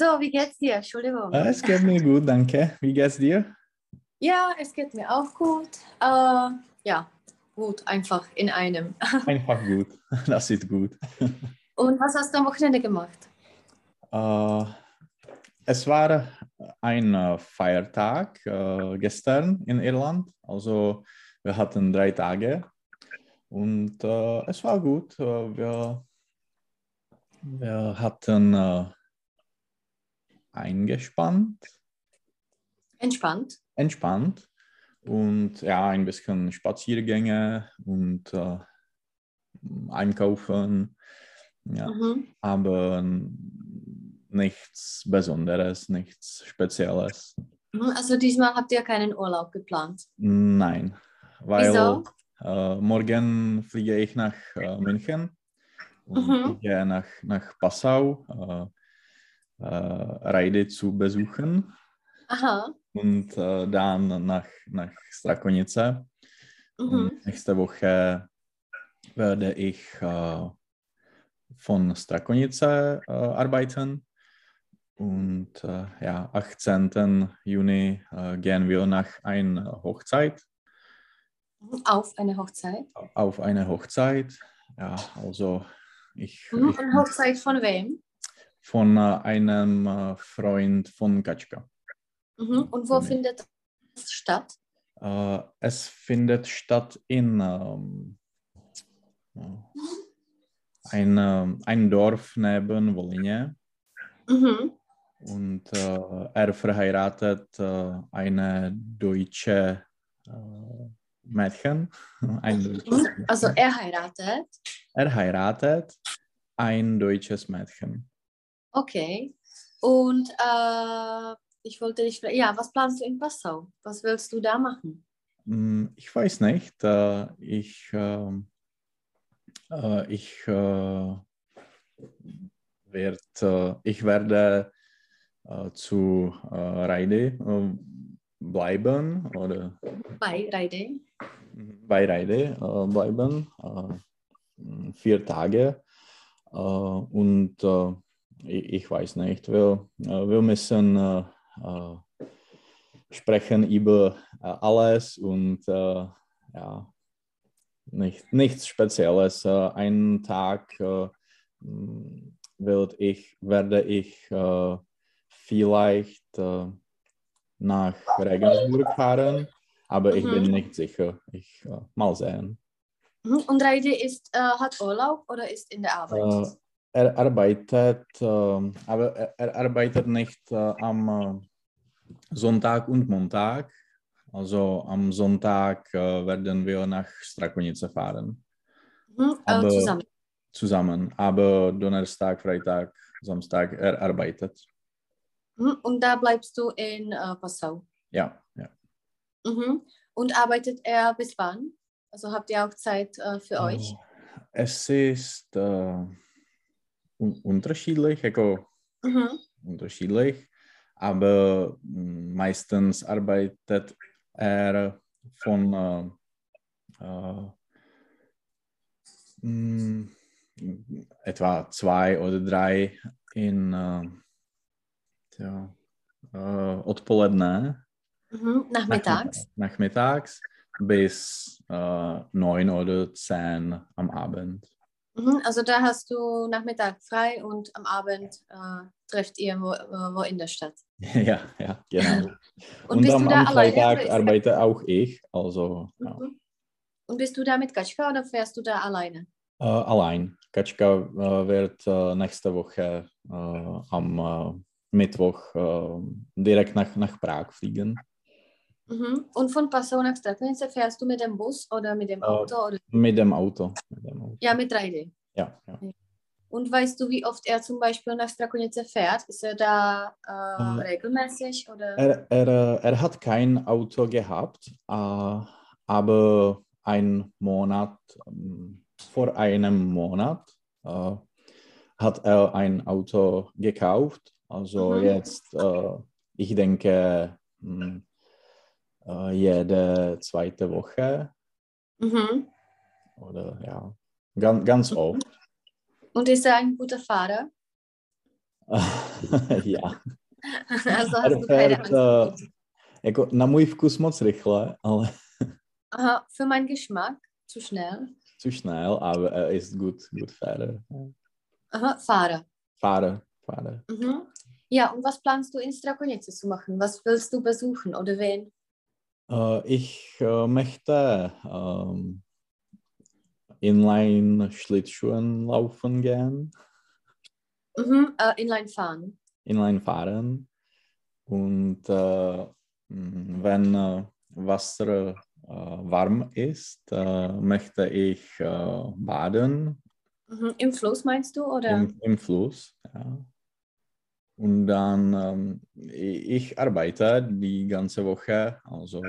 So, wie geht's dir? Entschuldigung. Äh, es geht mir gut, danke. Wie geht's dir? Ja, es geht mir auch gut. Äh, ja, gut, einfach in einem. Einfach gut. Das ist gut. Und was hast du am Wochenende gemacht? Äh, es war ein äh, Feiertag äh, gestern in Irland. Also wir hatten drei Tage und es war gut. Wir, wir hatten eingespannt, Entspannt. entspannt und ja, ein bisschen Spaziergänge und äh, einkaufen. Ja, Mhm. aber nichts Besonderes, nichts Spezielles. Mhm, Also diesmal habt ihr keinen Urlaub geplant. Nein, weil Wieso? äh, morgen fliege ich nach äh, München und Mhm. gehe nach, nach Passau, äh, Reide zu besuchen Aha. und äh, dann nach, nach Strakonice. Mhm. Und nächste Woche werde ich äh, von Strakonice äh, arbeiten. Und äh, ja, 18. Juni äh, gehen wir nach einer Hochzeit, Auf eine Hochzeit. auf eine Hochzeit. Ja, also ich, Mhm. ich Und Hochzeit von wem? Von äh, einem äh, Freund von Katschka. Mhm. Und wo findet das statt? Äh, es findet statt in ähm, ja, ein, ähm, ein Dorf neben Wolinje Mhm. und äh, er verheiratet äh, eine deutsche äh, Mädchen. Ein deutsches Mhm. Mädchen. Also er heiratet. er heiratet ein deutsches Mädchen. Okay. Und äh, ich wollte dich fragen, ja, was planst du in Passau? Was willst du da machen? Hm, Ich weiß nicht. Äh, ich, ähm, äh, ich, äh, werd, äh, ich werde äh, zu Reide äh, bleiben oder Bei Reide. bei Reide bleiben. Vier Tage. Und ich, ich weiß nicht, wir, äh, wir müssen äh, äh, sprechen über äh, alles und ja, nicht, nichts Spezielles. Einen Tag werd ich, werde ich vielleicht nach Regensburg fahren, aber ich Mhm. bin nicht sicher. Ich mal sehen. Mhm. Und Reide ist, äh, hat Urlaub oder ist in der Arbeit? Er arbeitet, ähm, aber er, arbeitet nicht äh, am äh, Sonntag und Montag. Also am Sonntag äh, werden wir nach Strakonice fahren, Mhm. Aber- zusammen. zusammen. Aber Donnerstag, Freitag, Samstag, er arbeitet. Mhm. Und da bleibst du in Passau. Ja, ja. Mhm. Und arbeitet er bis wann? Also habt ihr auch Zeit für euch? Äh, Es ist äh, unterschiedlich, jako Mhm. unterschiedlich, aber mm, meistens arbeitet er von äh, äh, mm, etwa zwei oder drei in äh, äh, odpoledne, Mhm. Nachmittags. nachmittags bis neun oder zehn am Abend. Mhm. Also da hast du Nachmittag frei und am Abend äh, trefft ihr wo, äh, wo in der Stadt. ja, ja, genau. Und, bist am, du da am? Freitag arbeite auch ich, also ja. Mhm. Und bist du da mit Katschka oder fährst du da alleine? Äh, allein. Katschka äh, wird äh, nächste Woche äh, am Mittwoch direkt nach, nach Prag fliegen. Mhm. Und von Passau nach Strakonice fährst du mit dem Bus oder mit dem Äh, Auto? Oder? Mit dem Auto. Mit dem Auto. Ja, mit Reide. Ja, ja. Und weißt du, wie oft er zum Beispiel nach Strakonice fährt? Ist er da äh, Äh, regelmäßig? Oder? Er, er, äh, er hat kein Auto gehabt, äh, aber ein Monat, ähm, vor einem Monat äh, hat er ein Auto gekauft. Also Mhm. jetzt, äh, ich denke, mh, äh, jede zweite Woche Mhm. oder ja, ganz, ganz oft. Und ist er ein guter Fahrer? ja. Also hast du keine Fährt, eh, Angst. jako na můj vkus moc rychle, ale Aha, für meinen Geschmack zu schnell. zu schnell, aber er ist gut, gut Fahrer. Aha, Fahrer. Fahrer, Fahrer. Mhm. Ja, und was planst du in Strakonice zu machen? Was willst du besuchen oder wen? Äh, ich äh, möchte ähm, Inline-Schlittschuhen laufen gern, Mhm, äh, Inline fahren. Inline fahren. Und äh, wenn äh, Wasser äh, warm ist, möchte ich baden Mhm. Im Fluss meinst du? Oder? im, im Fluss. Ja. Und dann, ähm, ich, ich arbeite die ganze Woche, also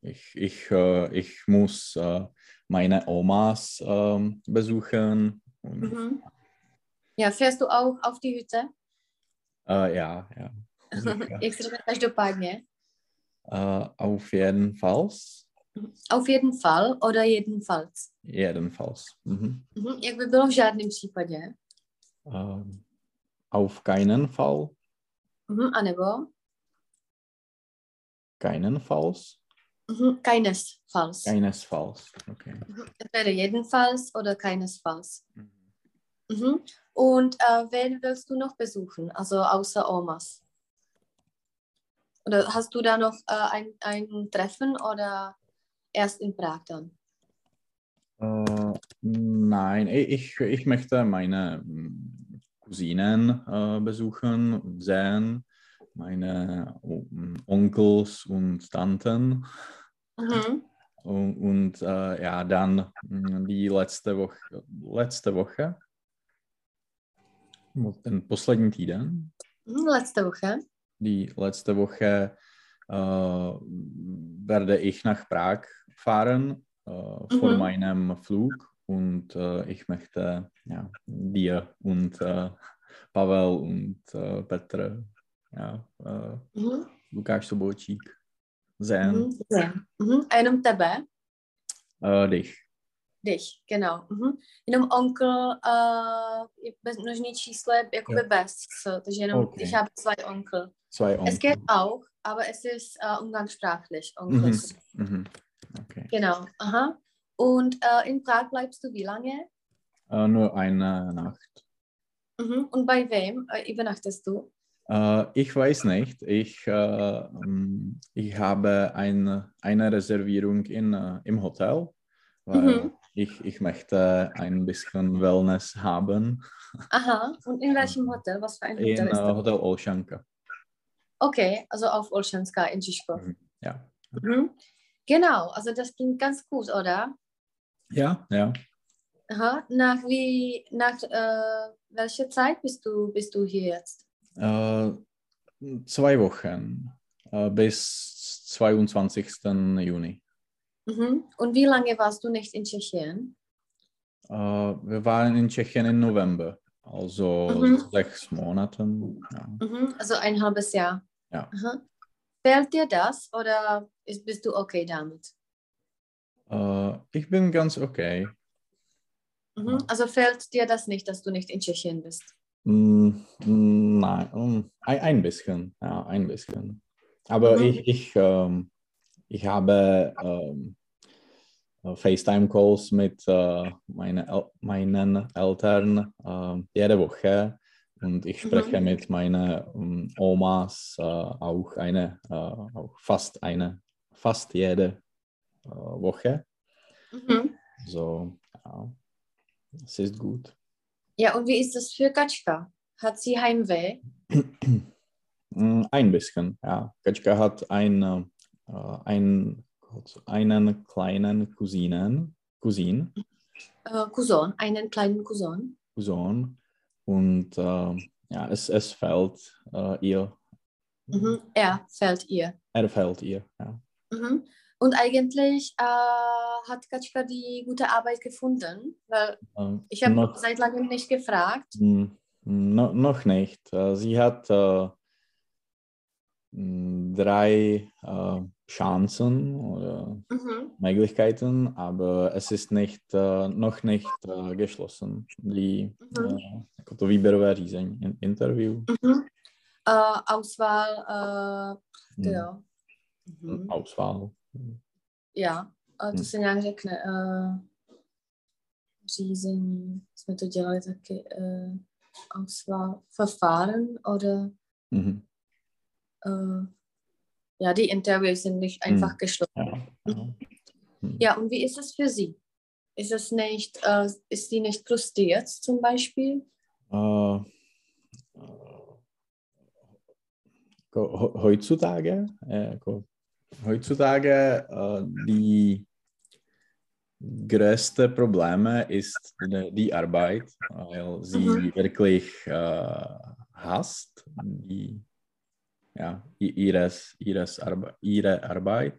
ich, ich, äh, ich muss äh, meine Omas ähm, besuchen. Und, Mhm. Ja, fährst du auch auf die Hütte? äh, ja, ja. sicher. Jak se řekne každopádně? Äh, auf jeden Fall. Auf jeden Fall oder jedenfalls? Jedenfalls. Mhm. Mhm. Jak by bylo v žádném případě? Ähm, auf keinen Fall. Mhm. A nebo? Keinenfalls. Mhm. Keinesfalls. Keinesfalls. Okay. Mhm. Entweder jedenfalls oder keinesfalls. Mhm. Mhm. Und äh, wen willst du noch besuchen? Also außer Omas? Oder hast du da noch äh, ein, ein Treffen oder erst in Prag dann? Äh, nein, ich, ich möchte meine mm, Cousinen äh, besuchen sehen, meine O- Onkels und Tanten. Mhm. Und, und äh, ja, dann mm, die letzte Woche, letzte Woche, ten poslední týden, Mhm. Letzte Woche. die letzte Woche äh, werde ich nach Prag fahren äh, vor Mhm. meinem Flug und äh, ich möchte ja, dir und äh, Pavel und äh, Petr, ja, äh, Mhm. Lukáš Sobočík, sehen, Mhm. Ja. Mhm. A jenom tebe? äh, dich. Dich, genau. Mhm. Jenom onkel, uh, je bez, množný číslo je jakoby Ja. bez, so, takže jenom Okay. ich habe zwei Onkel. Zwei Es Onkel. geht auch, aber es ist uh, umgangssprachlich, Onkel. Mhm. Mhm. Okay. Genau, aha. Und äh, in Prag bleibst du wie lange? Äh, nur eine Nacht. Mhm. Und bei wem äh, übernachtest du? Äh, ich weiß nicht. Ich, äh, ähm, ich habe ein, eine Reservierung in, im Hotel, weil Mhm. ich, ich möchte ein bisschen Wellness haben Aha, und in welchem Hotel? Was für ein Hotel in ist das? Hotel Olšanka. Okay, also auf Olszanska in Žižkov. Mhm. Ja. Mhm. Genau, also das klingt ganz gut, oder? Ja, ja. Aha, nach wie, nach äh, welcher Zeit bist du, bist du hier jetzt? Äh, zwei Wochen äh, bis 22. Juni. Mhm. Und wie lange warst du nicht in Tschechien? Äh, wir waren in Tschechien im November, also Mhm. sechs Monate. Ja. Mhm. Also ein halbes Jahr. Ja. Fällt dir das oder ist, bist du okay damit? Äh, ich bin ganz okay. Mhm. Also fällt dir das nicht, dass du nicht in Tschechien bist? Mm, mm, Nein, mm, ein, bisschen, ja, ein bisschen. Aber Mhm. ich, ich, ähm, ich habe ähm, äh, FaceTime-Calls mit äh, meine El meinen Eltern äh, jede Woche und ich spreche Mhm. mit meinen ähm, Omas äh, auch eine, auch fast eine, fast jede Woche. Mhm. So, ja, es ist gut. Ja, und wie ist das für Katschka? Hat sie Heimweh? Mm, Ein bisschen, ja. Katschka hat ein, äh, ein, einen kleinen Cousinen, Cousin, Äh, Cousin, einen kleinen Cousin. Cousin und äh, ja, es, es fällt äh, ihr, Mhm. Er fällt ihr. er fällt ihr, ja. Mhm. Und eigentlich äh, hat Katschka die gute Arbeit gefunden, weil Äh, ich habe seit langem nicht gefragt. mm, no, noch nicht. Äh, sie hat, äh, drei äh, Chancen oder Mhm. Möglichkeiten, aber es ist nicht, äh, noch nicht äh, geschlossen. Die Mhm. jako to výběrové řízení, in- interview. Mhm. Auswahl, hm, jo. Mhm. Auswahl. Já, a to Hmm. se nějak řekne. Uh, řízení, jsme to dělali taky. Uh, Auswahl, Verfahren oder Mhm. uh, ja, die Interviews sind nicht einfach Hm. geschlossen. Ja, ja. Hm. Ja, und wie ist es für Sie? Ist es nicht, äh, ist sie nicht frustriert zum Beispiel? Ho- heutzutage, jako heutzutage äh, die größte Probleme ist die, die Arbeit, weil sie Mhm. wirklich äh, hasst, die, ja, ihres, ihres Arbe ihre Arbeit.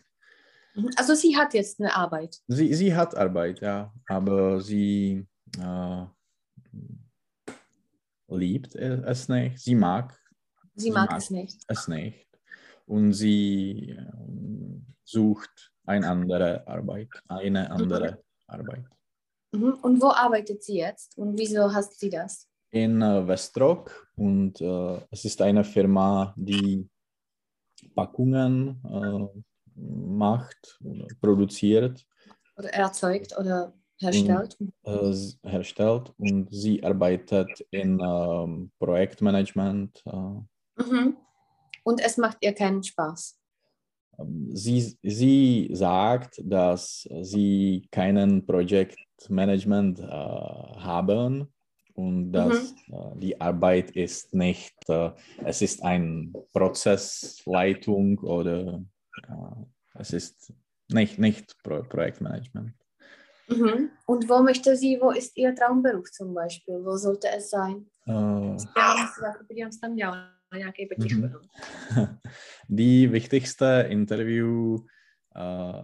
Mhm. Also sie hat jetzt eine Arbeit. Sie, sie hat Arbeit, ja, aber sie äh, liebt es nicht. Sie mag Sie Sie mag mag- es nicht. es nicht. Und sie ähm, sucht eine andere Arbeit, eine andere Arbeit. Mhm. Und wo arbeitet sie jetzt? Und wieso hasst sie das? In äh, Westrock und äh, es ist eine Firma, die Packungen äh, macht, oder produziert, Oder erzeugt oder herstellt? äh, s- herstellt und sie arbeitet in ähm, Projektmanagement. Äh, Mhm. Und es macht ihr keinen Spaß. Sie, sie sagt, dass sie keinen Projektmanagement äh, haben und dass äh, die Arbeit ist nicht, äh, es ist eine Prozessleitung oder äh, es ist nicht, nicht Pro Projektmanagement. Mhm. Und wo möchte sie, wo ist ihr Traumberuf zum Beispiel? Wo sollte es sein? Äh, Dělala nějaký potíž. Mhm. Die wichtigste Interview äh,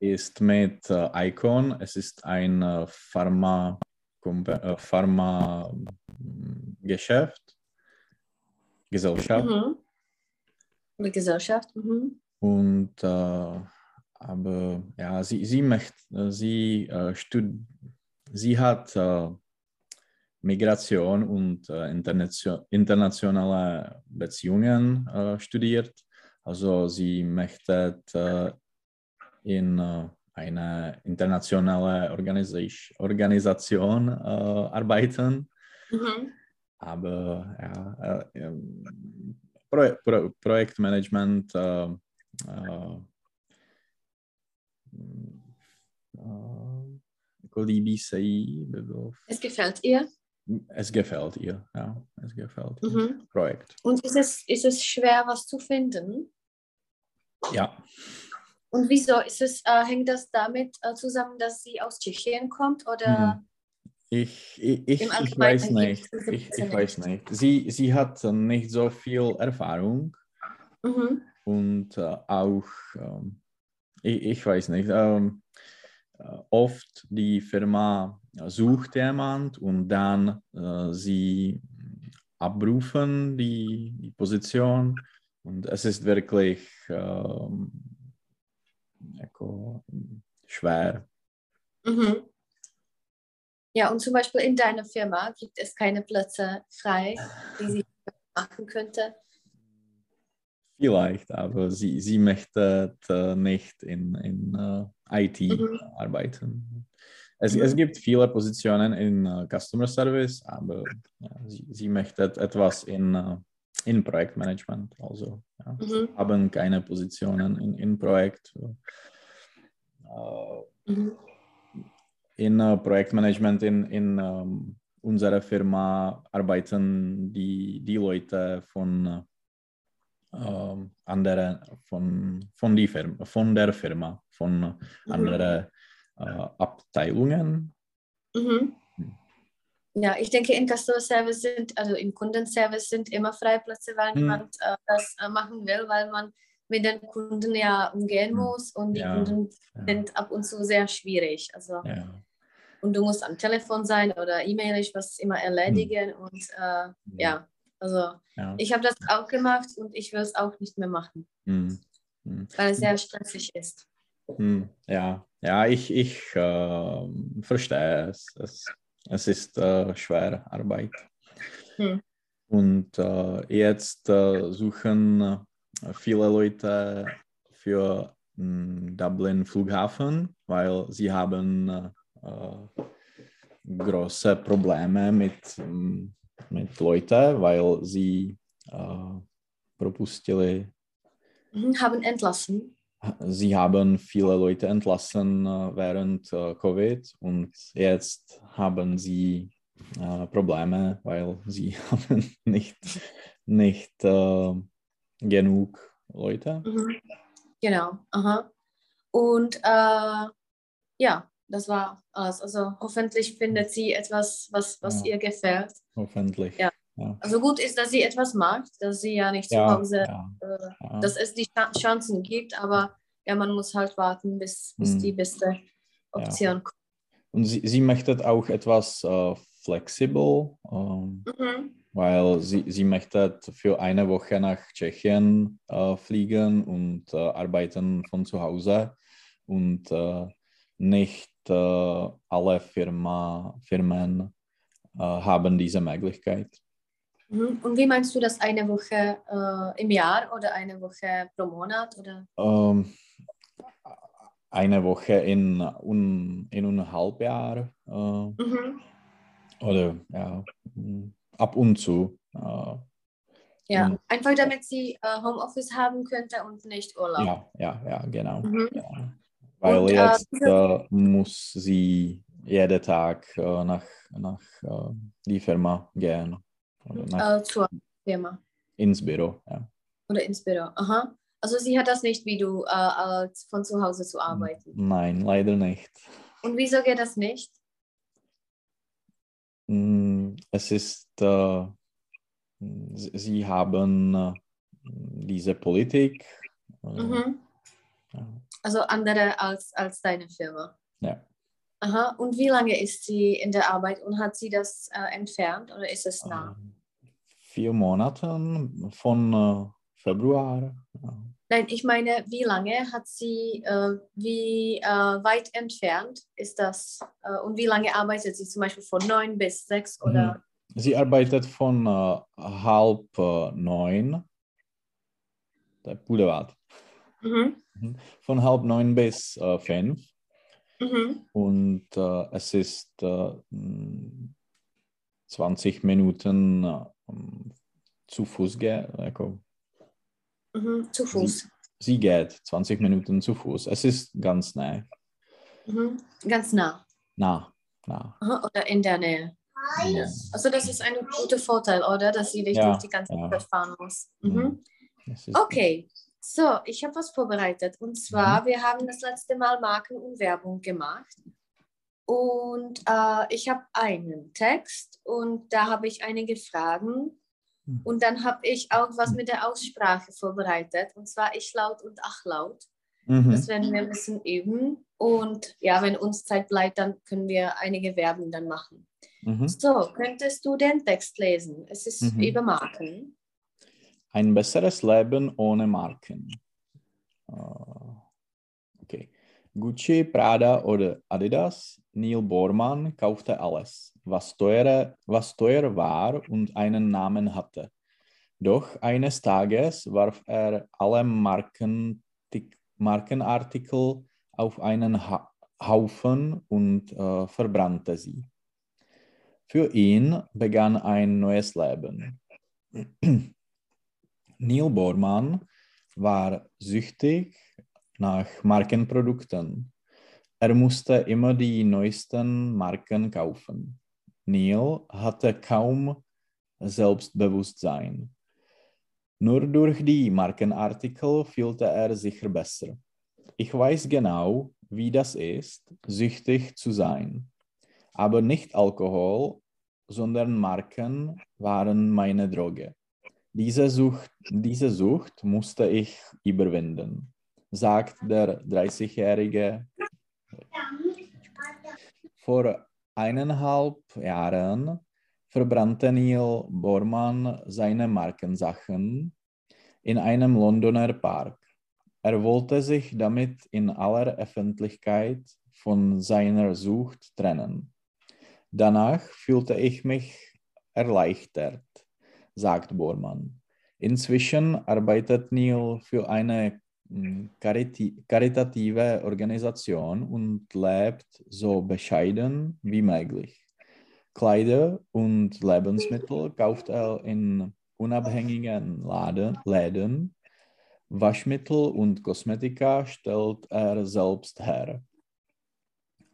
ist mit äh, Icon. Es ist ein äh, Pharma, Pharma mm, Geschäft, Gesellschaft. Mhm. Eine Gesellschaft. Mhm. Und äh, aber ja, sie, sie möchte, sie, stud sie hat Migration und äh, internation internationale Beziehungen äh, studiert. Also sie möchte äh, in äh, eine internationale Organis Organisation äh, arbeiten. Mhm. Aber ja, äh, ähm, Pro Pro Projektmanagement líbí se jí, by bylo, Es gefällt ihr. Es gefällt ihr, ja, es gefällt. Mhm. Projekt. Und ist es, ist es schwer, was zu finden? Ja, Und wieso? Ist es, äh, hängt das damit äh, zusammen, dass sie aus Tschechien kommt? Oder? ich, ich, ich, ich Allgemeinen weiß nicht, ich, ich weiß nicht. Sie, sie hat nicht so viel Erfahrung Mhm. und äh, auch, ähm, ich, ich weiß nicht, ähm, äh, oft die Firma sucht jemand und dann äh, sie abrufen die, die Position und es ist wirklich ähm, schwer. Mhm. Ja, und zum Beispiel in deiner Firma gibt es keine Plätze frei, die sie machen könnte. Vielleicht, aber sie, sie möchte äh, nicht in, in äh, IT Mhm. arbeiten. Es, Mhm. es gibt viele Positionen in äh, Customer Service, aber ja, sie, sie möchte etwas in, äh, in Projektmanagement. Also ja, Mhm. haben keine Positionen in, in Projekt. Äh, Mhm. in äh, Projektmanagement in, in ähm, unserer Firma arbeiten die, die Leute von ähm, anderen, von, von, die Firma, von der Firma, von Mhm. anderen äh, Abteilungen. Mhm. Ja, ich denke, in Customer Service sind, also im Kundenservice sind immer Freiplätze, weil Mhm. niemand äh, das äh, machen will, weil man mit den Kunden ja umgehen Mhm. muss und die Ja, Kunden Ja, sind ab und zu sehr schwierig. Also, ja, und du musst am Telefon sein oder E-Mailisch was immer erledigen Mhm. und äh, ja, Also ich habe das auch gemacht und ich will es auch nicht mehr machen, Hm. Hm. weil es sehr stressig ist. Hm. Ja, ja, ich, ich äh, verstehe es. Es, es ist äh, schwer Arbeit. Hm. Und äh, jetzt äh, suchen äh, viele Leute für mh, Dublin Flughafen, weil sie haben äh, große Probleme mit, mh, mit Leuten, weil sie äh, propustili Mhm, haben entlassen. Sie haben viele Leute entlassen äh, während äh, Covid und jetzt haben sie äh, Probleme, weil sie haben nicht, nicht genug Leute. Mhm. Genau. Aha. Und äh, ja, das war alles. Also hoffentlich findet sie etwas, was, was Ja. ihr gefällt. Hoffentlich. Ja. Ja. Also gut ist, dass sie etwas macht, dass sie ja nicht zu Ja, Hause, ja, äh, dass es die Cha- Chancen gibt, aber ja, man muss halt warten, bis, bis Hm. die beste Option kommt. Und sie, sie möchte auch etwas äh, flexibel, ähm, Mhm. weil sie, sie möchte für eine Woche nach Tschechien äh, fliegen und äh, arbeiten von zu Hause und äh, nicht äh, alle Firma, Firmen haben diese Möglichkeit. Mhm. Und wie meinst du das eine Woche äh, im Jahr oder eine Woche pro Monat? Oder? Ähm, eine Woche in, un, in einem Halbjahr äh, Mhm. oder ja, ab und zu. Äh, Ja, Mhm. einfach damit sie äh, Homeoffice haben könnte und nicht Urlaub. ja, ja, ja, genau. Mhm. Ja. Weil Und, äh, jetzt äh, muss sie jeden Tag nach, nach die Firma gehen. Oder Äh, zur Firma ins Büro. Ja. oder ins Büro. Aha. Also sie hat das nicht wie du, äh, als von zu Hause zu arbeiten. Nein, leider nicht. Und wieso geht das nicht? Mm, Es ist, äh, sie haben äh, diese Politik. äh, Mhm. ja. Also andere als, als deine Firma. Ja. Aha. Und wie lange ist sie in der Arbeit und hat sie das äh, entfernt oder ist es nah? Ähm, Vier Monate von äh, Februar. Nein, ich meine, wie lange hat sie, äh, wie äh, weit entfernt ist das äh, und wie lange arbeitet sie zum Beispiel von neun bis sechs oder? Sie arbeitet von äh, halb äh, neun, der Boulevard, Mhm. von halb neun bis fünf. Mhm. Und es ist äh, mh, 20 Minuten zu Fuß gehen. Also, Mhm. Zu Fuß. sie geht 20 Minuten zu Fuß. Es ist ganz nah. Mhm. Ganz nah. Nah, nah. Aha. Oder in der Nähe. Ja. Also das ist ein guter Vorteil, oder? Dass sie nicht Ja, durch die ganze ja. Zeit fahren muss. Mhm. Mhm. Okay, so, ich habe was vorbereitet. Und zwar, wir haben das letzte Mal Marken und Werbung gemacht. Und äh, ich habe einen Text und da habe ich einige Fragen. Mhm. Und dann habe ich auch was mit der Aussprache vorbereitet. Und zwar ich laut und ach laut. Mhm. Das werden wir ein bisschen üben. Und ja, wenn uns Zeit bleibt, dann können wir einige Verben dann machen. Mhm. So, könntest du den Text lesen? Es ist Mhm. über Marken. Ein besseres Leben ohne Marken. Äh, Okay. Gucci, Prada oder Adidas, Neil Bormann kaufte alles, was teuer, was teuer war und einen Namen hatte. Doch eines Tages warf er alle Marken, Markenartikel auf einen ha Haufen und äh, verbrannte sie. Für ihn begann ein neues Leben. Neil Bormann war süchtig nach Markenprodukten. Er musste immer die neuesten Marken kaufen. Neil hatte kaum Selbstbewusstsein. Nur durch die Markenartikel fühlte er sich besser. Ich weiß genau, wie das ist, süchtig zu sein. Aber nicht Alkohol, sondern Marken waren meine Droge. Diese Sucht, diese Sucht musste ich überwinden, sagt der 30-jährige. Vor eineinhalb Jahren verbrannte Neil Bormann seine Markensachen in einem Londoner Park. Er wollte sich damit in aller Öffentlichkeit von seiner Sucht trennen. Danach fühlte ich mich erleichtert, sagt Bormann. Inzwischen arbeitet Neil für eine karitative Organisation und lebt so bescheiden wie möglich. Kleider und Lebensmittel kauft er in unabhängigen Läden. Waschmittel und Kosmetika stellt er selbst her.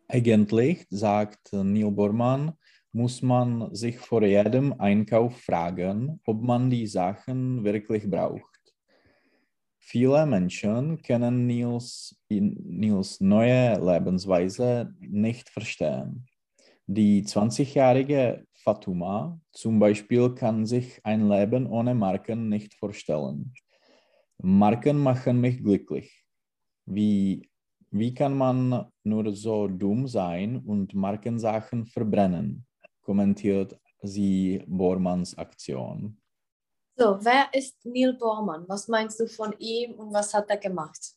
Eigentlich, sagt Neil Bormann, muss man sich vor jedem Einkauf fragen, ob man die Sachen wirklich braucht. Viele Menschen können Nils, Nils neue Lebensweise nicht verstehen. Die 20-jährige Fatuma zum Beispiel kann sich ein Leben ohne Marken nicht vorstellen. Marken machen mich glücklich. Wie, wie kann man nur so dumm sein und Markensachen verbrennen? kommentiert sie Bormanns Aktion. So, wer ist Neil Bormann? Was meinst du von ihm und was hat er gemacht?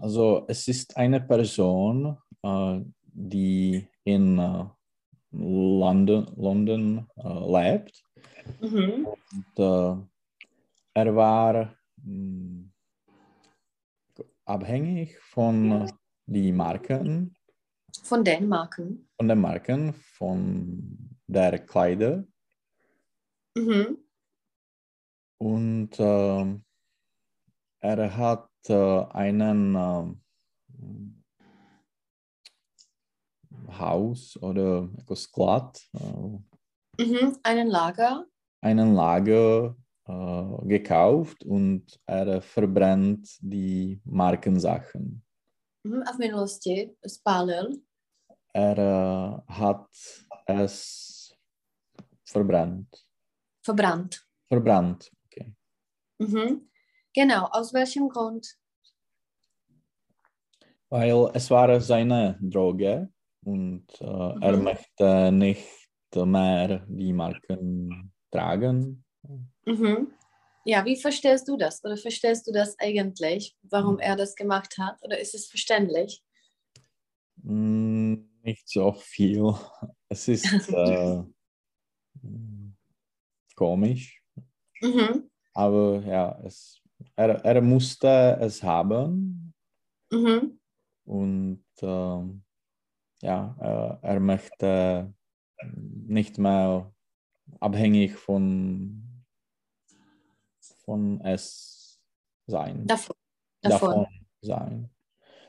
Also es ist eine Person, äh, die in äh, London, London äh, lebt. Mhm. Und, er war mh, abhängig von den Marken von den Marken? Von den Marken, von der Kleider. Mhm. Und äh, er hat äh, einen äh, Haus oder Sklad. Äh, mhm. Einen Lager. Einen Lager äh, gekauft und er verbrennt die Markensachen. Mhm, a v minulosti spálil? Er uh, hat es verbrannt. Verbrannt. Verbrannt, okay. Mhm. Genau, aus welchem Grund? Weil es war seine Droge und uh, mhm. er möchte nicht mehr die Marken tragen. Mhm. Ja, wie verstehst du das? Oder verstehst du das eigentlich, warum hm. er das gemacht hat? Oder ist es verständlich? Hm, nicht so viel. Es ist äh, komisch. Mhm. Aber ja, es, er, er musste es haben. Mhm. Und äh, ja, er, er möchte nicht mehr abhängig von von es sein. Davon. Davon, Davon sein.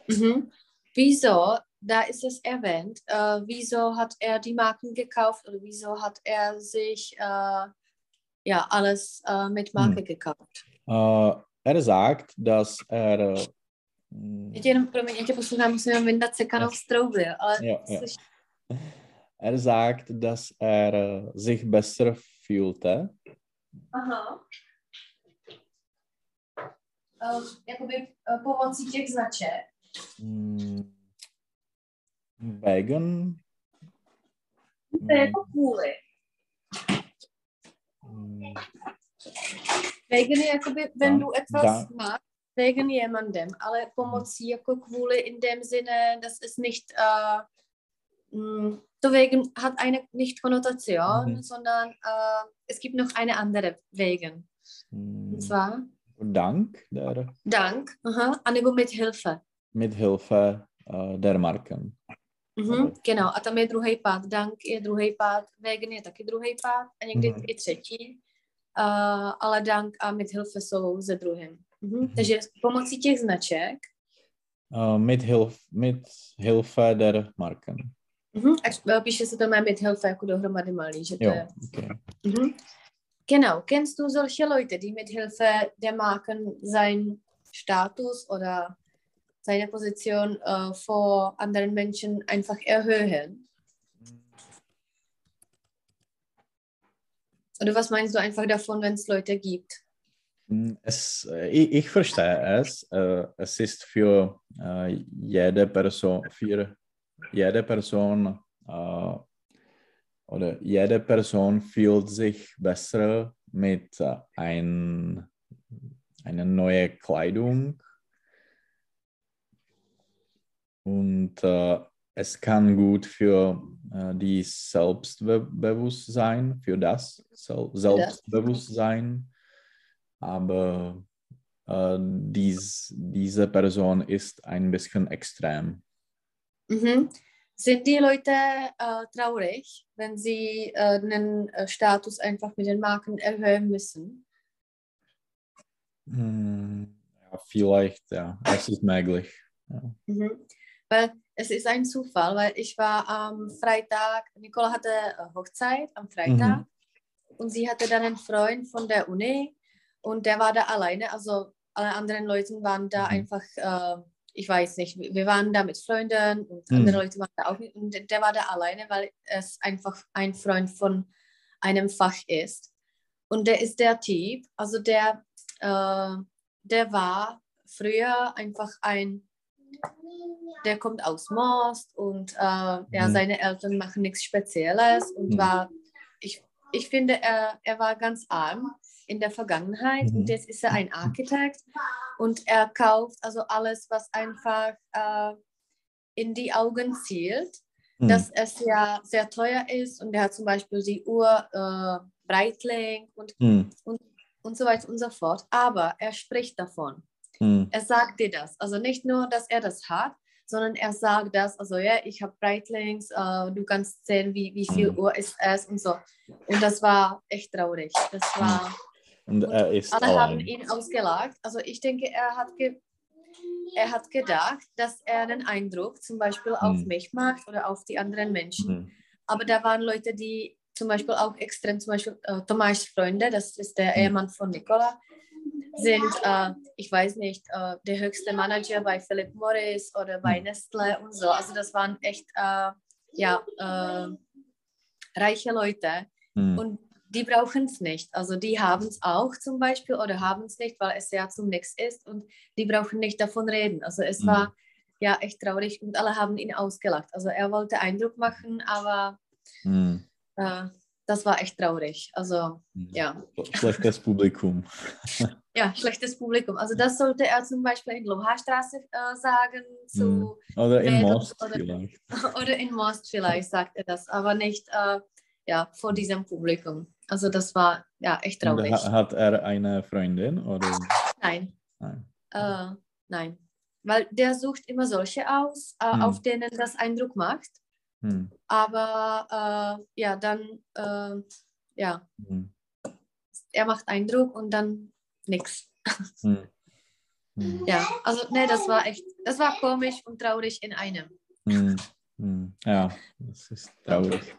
Mhm. Wieso, da ist es erwähnt, äh, wieso hat er die Marken gekauft oder wieso hat er sich äh, ja, alles äh, mit Marke hm. gekauft? Äh, er sagt, dass er. Já tě jenom, promiň, já tě poslouchám, musím jenom vyndat sekanou z trouby, ale... Ja, ja. Er sagt, dass er sich besser fühlte. Aha uh, jakoby uh, pomocí těch značek? Mm, vegan? To je jako kvůli. Mm. Vegan je jakoby, wenn du etwas magst, Vegan jemandem, ale pomocí jako kvůli in dem Sinne, das ist nicht, uh, mm, so Vegan hat eine nicht Konnotation, mhm. sondern uh, es gibt noch eine andere. Mhm. Und zwar? Dank der. Dank, aha. anebo mit Hilfe. Mit Hilfe uh, der Marken. Mhm, genau, a tam je druhý pád. Dank je druhý pád, vegan je taky druhý pád a někdy mm-hmm. i třetí. Uh, ale Dank a mit Hilfe jsou ze druhým. Mhm. Mm-hmm. Takže pomocí těch značek. Uh, mit, Hilf, mit Hilfe der Marken. Mhm, a píše se to má mit Hilfe jako dohromady malý, že to jo, je... Okay. Mhm. Genau, kennst du solche Leute, die mit Hilfe der Marken seinen Status oder seine Position äh, vor anderen Menschen einfach erhöhen? Oder was meinst du einfach davon, wenn es Leute gibt? Es, ich, ich verstehe es. Äh, es ist für äh, jede Person, für jede Person äh, oder jede Person fühlt sich besser mit äh, ein, einer neuen Kleidung. Und äh, es kann gut für äh, die Selbstbewusstsein, für das Sel Selbstbewusstsein, aber äh, dies, diese Person ist ein bisschen extrem. Mhm. Sind die Leute äh, traurig, wenn sie äh, den äh, Status einfach mit den Marken erhöhen müssen? Hm, ja, vielleicht, ja. Es ist möglich. Ja. Mhm. Weil es ist ein Zufall, weil ich war am Freitag, Nicola hatte äh, Hochzeit am Freitag mhm. und sie hatte dann einen Freund von der Uni und der war da alleine. Also alle anderen Leute waren da mhm. einfach äh, ich weiß nicht, wir waren da mit Freunden und hm. andere Leute waren da auch mit und der war da alleine, weil es einfach ein Freund von einem Fach ist. Und der ist der Typ, also der, äh, der war früher einfach ein, der kommt aus Most und äh, ja, hm. seine Eltern machen nichts Spezielles und hm. war, ich, ich finde, er, er war ganz arm in der Vergangenheit mhm. und jetzt ist er ein Architekt und er kauft also alles, was einfach äh, in die Augen zielt, mhm. dass es ja sehr teuer ist und er hat zum Beispiel die Uhr äh, Breitling und, mhm. und, und so weiter und so fort. Aber er spricht davon. Mhm. Er sagt dir das. Also nicht nur, dass er das hat, sondern er sagt das, also ja, ich habe Breitlings, äh, du kannst sehen, wie, wie viel mhm. Uhr ist es und so. Und das war echt traurig. Das war und er ist alle haben ihn ausgelacht. Also ich denke, er hat, er hat gedacht, dass er einen Eindruck zum Beispiel hm. auf mich macht oder auf die anderen Menschen. Hm. Aber da waren Leute, die zum Beispiel auch extrem, zum Beispiel äh, Tomas Freunde, das ist der hm. Ehemann von Nicola, sind, äh, ich weiß nicht, äh, der höchste Manager bei Philip Morris oder bei hm. Nestle und so. Also das waren echt, äh, ja, äh, reiche Leute. Hm. Und die brauchen es nicht. Also die haben es auch zum Beispiel oder haben es nicht, weil es ja zum Nichts ist und die brauchen nicht davon reden. Also es mhm. war ja echt traurig und alle haben ihn ausgelacht. Also er wollte Eindruck machen, aber mhm. Das war echt traurig. Also mhm. ja. Schlechtes Publikum. ja, schlechtes Publikum. Also das sollte er zum Beispiel in Lohastraße äh, sagen. Zu mhm. oder in Most oder, vielleicht. Oder in Most vielleicht sagt er das, aber nicht äh, ja, vor diesem Publikum. Also das war ja echt traurig. Und hat er eine Freundin oder? Nein. Nein. Äh, nein. Weil der sucht immer solche aus, hm. auf denen das Eindruck macht. Hm. Aber äh, ja, dann äh, ja, hm. er macht Eindruck und dann nichts. Hm. Hm. Ja, also ne, das war echt, das war komisch und traurig in einem. Hm. Ja, das ist traurig.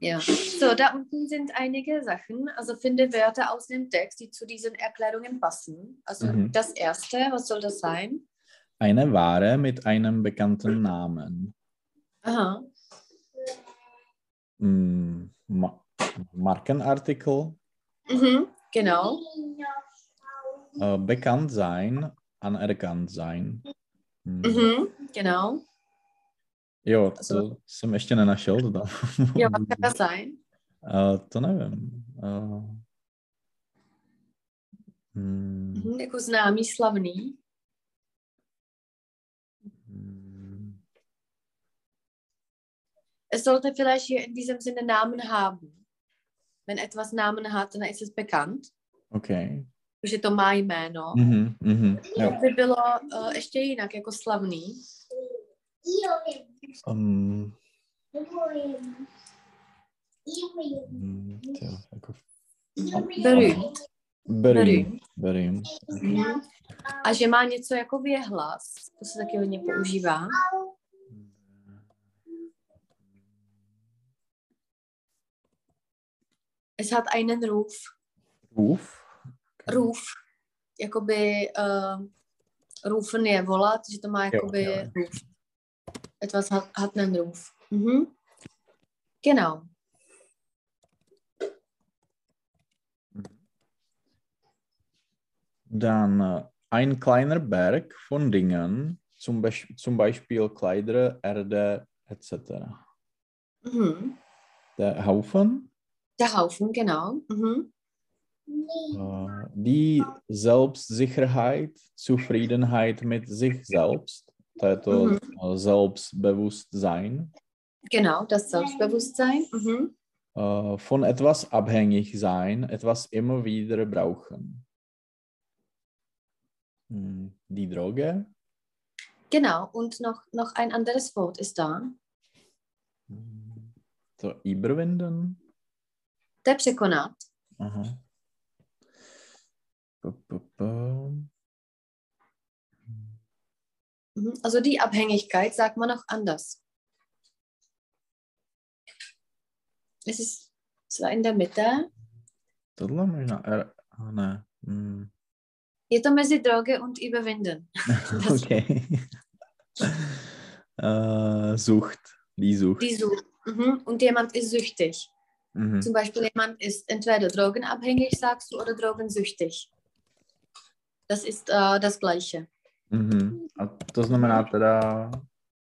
Ja, so, da unten sind einige Sachen. Also finde Wörter aus dem Text, die zu diesen Erklärungen passen. Also mhm. das erste, was soll das sein? Eine Ware mit einem bekannten Namen. Aha. Mm, Ma Markenartikel. Mhm, genau. Äh, bekannt sein, anerkannt sein. Mm. Mhm, genau. Jo, to also, jsem ještě nenašel. To tam. Jo, design. Uh, to nevím. Uh, hmm. Jako známý, slavný. Es sollte vielleicht hier in diesem Sinne Namen haben. Wenn etwas Namen hat, dann ist es bekannt. Okay. Že to má jméno. Mm-hmm, mm-hmm, jo. by bylo uh, ještě jinak, jako slavný. Um, tja, jako... Berühmt. Berühmt. Berühmt. A že má něco jako věhlas, to se taky hodně používá. Es hat einen Ruf. Ruf? Ruf. Jakoby uh, rufen je volat, že to má jakoby jo, jo. ruf etwas hat, hat einen Ruf. Mhm. Genau. Dann äh, ein kleiner Berg von Dingen, zum, Be zum Beispiel Kleider, Erde etc. Mhm. der Haufen, Der Haufen, genau. Mhm. äh, die Selbstsicherheit, Zufriedenheit mit sich selbst, also Mhm. äh, Selbstbewusstsein, Genau, das Selbstbewusstsein. Mhm. äh, von etwas abhängig sein, etwas immer wieder brauchen. Hm, Die Droge, Genau, und noch, noch ein anderes Wort ist da. hm, so überwinden. Der Překonat. Aha. Mhm. Also die Abhängigkeit sagt man auch anders. Es ist zwar in der Mitte, Tohle možná R, a ne. hm. je to mezi Droge und Überwinden. Okay. äh, Sucht, die Sucht. Die Sucht. Mhm. Und jemand ist süchtig. Mhm. Zum Beispiel jemand ist entweder drogenabhängig, sagst du, oder drogensüchtig. Das ist äh, das Gleiche. Mhm. A to znamená teda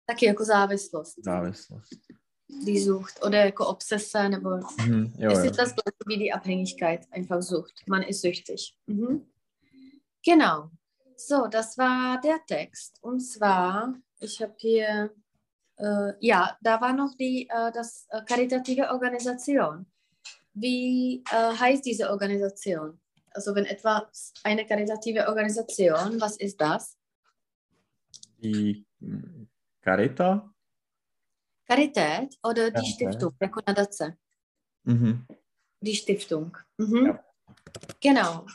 Taky jako závislost. závislost. Die Sucht oder jako obsese nebo Mhm. Jo, es jo. ist das gleiche wie die Abhängigkeit, einfach Sucht. Man ist süchtig. Mhm. Genau. So, das war der Text. Und zwar, ich habe hier, äh, ja, da war noch die, äh, das äh, karitative Organisation. Wie äh, heißt diese Organisation? Also wenn etwas eine karitative Organisation, was ist das? Die hm, Carita. Karität oder die Karität. Stiftung, nadace? Mhm. Die Stiftung. Mhm. Ja. Genau.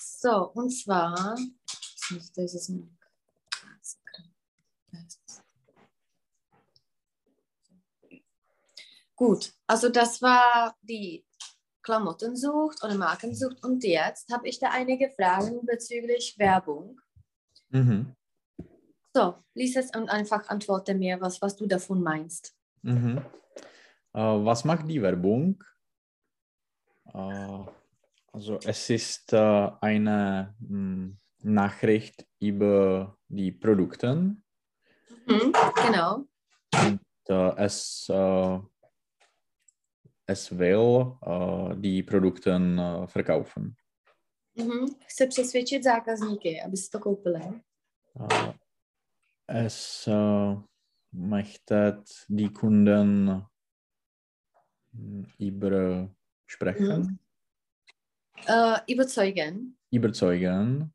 So, und zwar. ich es mal- Gut, also das war die Klamottensucht oder Markensucht und jetzt habe ich da einige Fragen bezüglich Werbung. Mhm. So, lies es und einfach antworte mir, was, was du davon meinst. Mhm. Äh, was macht die Werbung? Äh, also es ist äh, eine hm, Nachricht über die Produkte. Mhm, genau. Äh, es, äh, es will äh, die Produkte äh, verkaufen. Mhm. Chce přesvědčit zákazníky, aby si to koupili. Äh, es äh, möchte die Kunden hm, über sprechen, Äh, überzeugen. überzeugen,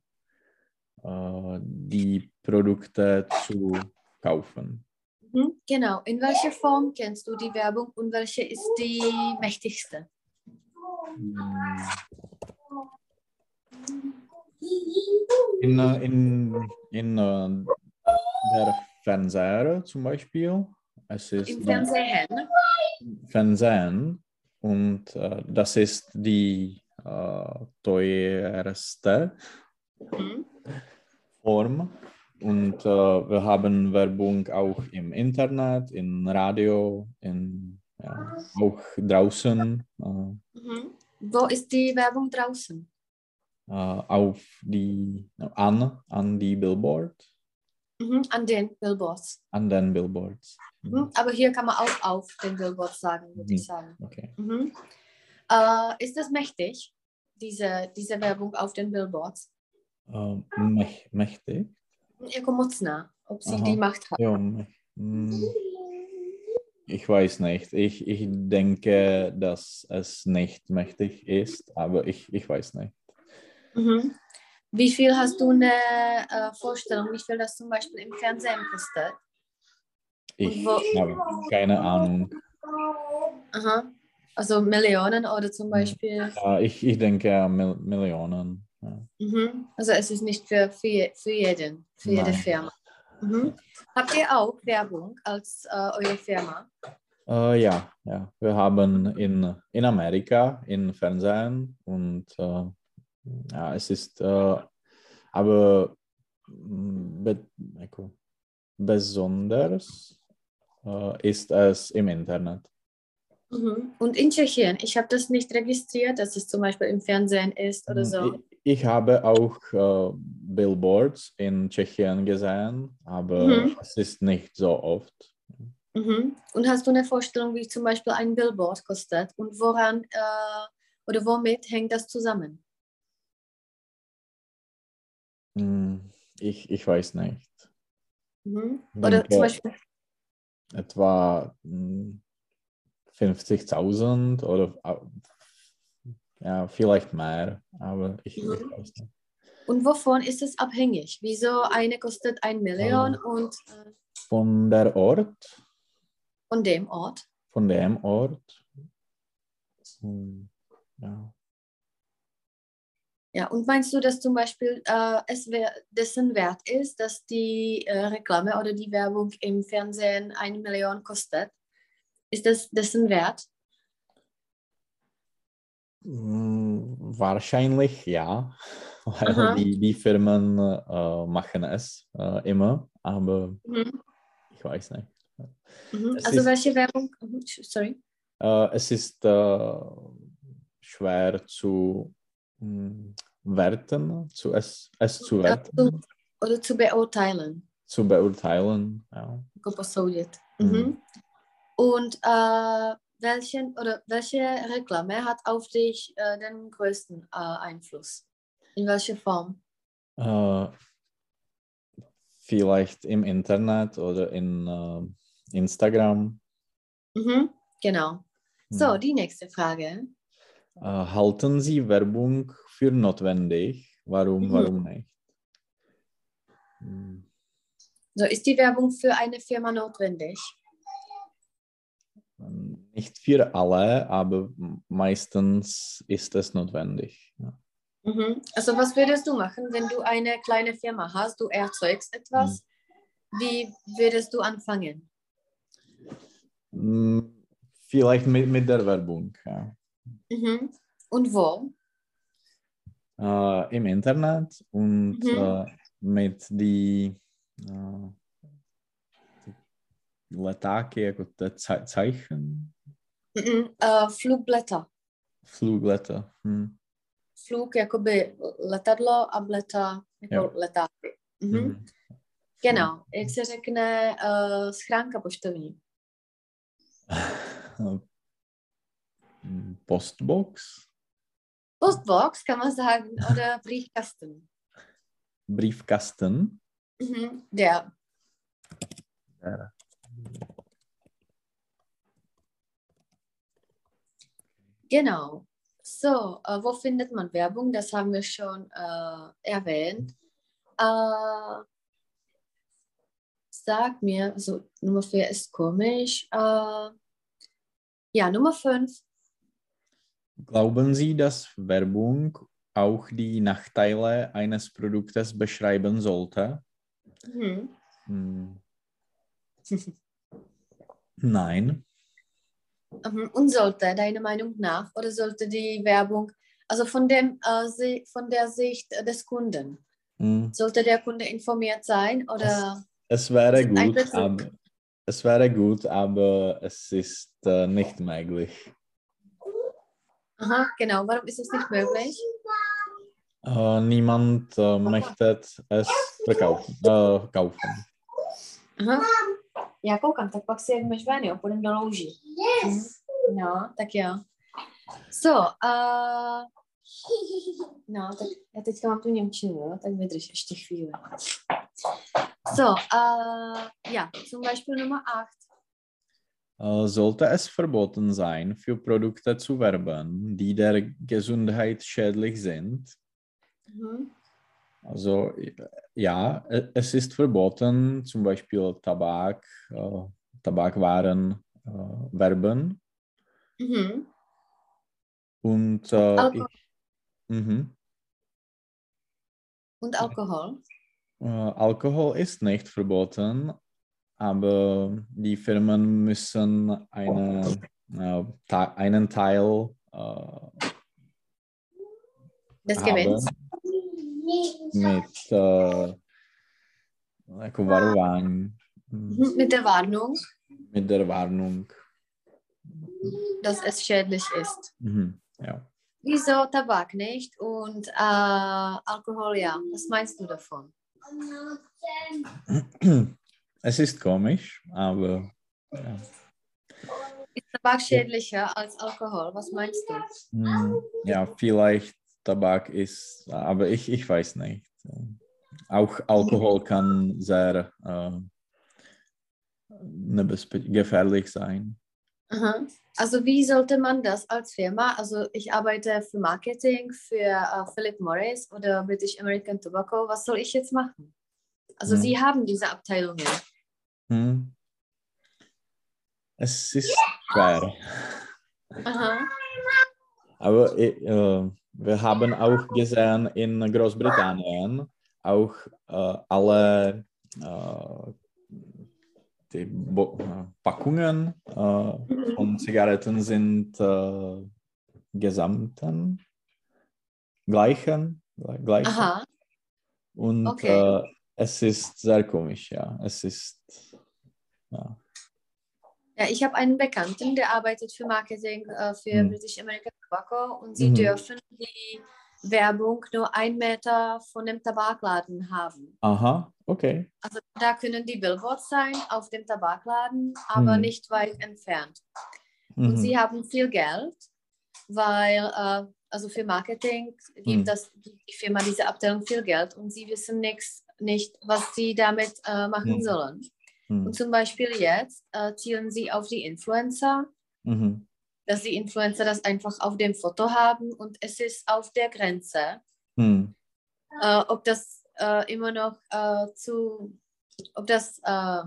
äh, die Produkte zu kaufen. Mhm, genau. In welcher Form kennst du die Werbung und welche ist die mächtigste? Hm. In, äh, in, in äh, der Fernseher zum Beispiel. Es ist Im Fernsehen. Fernsehen und äh, das ist die äh, teuerste Mhm. Form. Und äh, wir haben Werbung auch im Internet, im Radio, in, ja, auch draußen, äh, Mhm. Wo ist die Werbung draußen? äh, auf die, an, an die Billboard, Mhm. An den Billboards. an den Billboards. Mhm. Aber hier kann man auch auf den Billboards sagen, würde ich Mhm. sagen. Okay. Mhm. Äh, ist das mächtig, diese, diese Werbung auf den Billboards? Äh, mäch, mächtig? Jako mocná, ob sie Aha. die Macht hat. Ja, mäch- hm, ich weiß nicht. Ich, ich denke, dass es nicht mächtig ist, aber ich, ich weiß nicht. Mhm. Wie viel hast du eine äh, Vorstellung, wie viel das zum Beispiel im Fernsehen kostet? Ich habe keine Ahnung. Aha. Also Millionen oder zum Mhm. Beispiel. Äh, ich, ich denke Mil Millionen. Mhm. Also es ist nicht für, für, für jeden, für jede Nein. Firma. Mhm. Habt ihr auch Werbung als äh, eure Firma? Äh, ja, ja, wir haben in, in Amerika in Fernsehen und äh, ja, es ist äh, aber mm, be besonders äh, ist es im Internet. Mhm. Und in Tschechien, ich habe das nicht registriert, dass es zum Beispiel im Fernsehen ist oder so. Ich, habe auch äh, Billboards in Tschechien gesehen, aber Mhm. es ist nicht so oft. Mhm. Und hast du eine Vorstellung, wie zum Beispiel ein Billboard kostet und woran äh, oder womit hängt das zusammen? Hm, Ich, ich weiß nicht. Mhm. Oder denke, zum Beispiel, etwa hm, 50.000 oder äh, ja, vielleicht mehr, aber ich, ich Mhm. weiß nicht. und wovon ist es abhängig? Wieso eine kostet ein Million Ähm. und äh, Von der Ort, von dem Ort? von dem Ort. Hm, Ja. Ja, und meinst du, dass zum Beispiel äh, es dessen wert ist, dass die äh, Reklame oder die Werbung im Fernsehen eine Million kostet? Ist das dessen wert? Hm, Wahrscheinlich ja, weil Aha. die, die Firmen äh, machen es äh, immer, aber Mhm. ich weiß nicht. Mhm. Also ist- welche Werbung? Mhm, Sorry. Äh, es ist schwer zu hm, werten, zu es, es zu werten, zu- Oder zu beurteilen. zu beurteilen. Ja. Posoudit. Mhm. Mhm. Und äh, welchen, oder welche Reklame hat auf dich äh, den größten äh, Einfluss? In welcher Form? Äh, vielleicht im Internet oder in äh, Instagram. Mhm. Genau. So, Hm. die nächste Frage. Äh, halten Sie Werbung für notwendig? Warum, Mhm. warum nicht? Hm. So, ist die Werbung für eine Firma notwendig? Nicht für alle, aber meistens ist es notwendig. Ja. Mhm. Also was würdest du machen, wenn du eine kleine Firma hast, du erzeugst etwas? Wie würdest du anfangen? Hm, Vielleicht mit, mit der Werbung. Ja. Mhm. Und wo? Äh, Im Internet und Mhm. äh, mit die, äh, die letáky, jako te Ze- Zeichen, Mhm. Äh, Flugblätter. Flugblätter. Hm. Flug jakoby letadlo a bleta jako Jo. letáky. Mhm. Mhm. Genau. Jak se řekne uh, schránka poštovní? Hm, Postbox, Postbox kann man sagen oder Briefkasten. Briefkasten. Mhm. Der. Der. Genau. So, äh, wo findet man Werbung? Das haben wir schon äh, erwähnt. Äh, sag mir, also Nummer 4 ist komisch. Äh, ja, Nummer 5. Glauben Sie, dass Werbung auch die Nachteile eines Produktes beschreiben sollte? Mhm. Hm. Nein. Mhm. Und sollte, deiner Meinung nach, oder sollte die Werbung, also von, dem, äh, von der Sicht des Kunden, Hm. sollte der Kunde informiert sein oder? Es wäre ist ein gut, aber es wäre gut, aber es ist äh, nicht möglich. Aha, genau. Warum ist es nicht möglich? Äh, niemand äh, möchte es verkaufen. Äh, kaufen. Aha. Já koukám, tak pak si jdeme ven, jo, půjdeme do louží. Mhm. No, tak jo. So, uh, no, tak já teďka mám tu Němčinu, jo, tak vydrž ještě chvíli. So, uh, ja, zum Beispiel Nummer 8. Äh, sollte es verboten sein, für Produkte zu werben, die der Gesundheit schädlich sind? Mhm. Also ja, e- es ist verboten, zum Beispiel Tabak, äh, Tabakwaren äh, werben. Mhm. Und äh, Alkohol. ich, mhm. Und Alkohol. Äh, Alkohol ist nicht verboten, aber die Firmen müssen eine, äh, einen Teil äh, Des Gewinns. Mit äh, varování, hm, Mhm. Mit der Warnung, mit der Warnung. dass es schädlich ist. Mhm. Ja. Wieso Tabak nicht und äh, Alkohol ja? Was meinst du davon? Es ist komisch, aber ja. Ist Tabak schädlicher als Alkohol? Was meinst du? Hm, ja, vielleicht Tabak ist, aber ich, ich weiß nicht. Auch Alkohol kann sehr äh, gefährlich sein. Aha. Also wie sollte man das als Firma, also ich arbeite für Marketing für uh, Philip Morris oder British American Tobacco, was soll ich jetzt machen? Also hm. Sie haben diese Abteilungen. Hm. Es ist schwer. Aha. Aber äh, wir haben auch gesehen in Großbritannien auch äh, alle äh, die Bo Packungen äh, von Zigaretten sind äh, gesamten gleichen, gleichen. Aha. Und Okay. es ist sehr komisch, ja. Es ist ja. Ja, ich habe einen Bekannten, der arbeitet für Marketing äh, für Hm. British American Tobacco und sie Mhm. dürfen die Werbung nur einen Meter von dem Tabakladen haben. Aha, okay. Also da können die Billboards sein auf dem Tabakladen, aber Mhm. nicht weit entfernt. Und Mhm. sie haben viel Geld, weil äh, also für Marketing gibt Mhm. das gibt die Firma diese Abteilung viel Geld und sie wissen nix, nicht, was sie damit äh, machen Mhm. sollen. Mhm. Und zum Beispiel jetzt äh, zielen sie auf die Influencer, Mhm. dass die Influencer das einfach auf dem Foto haben und es ist auf der Grenze, Mhm. äh, ob das äh, immer noch äh, zu, ob das, äh,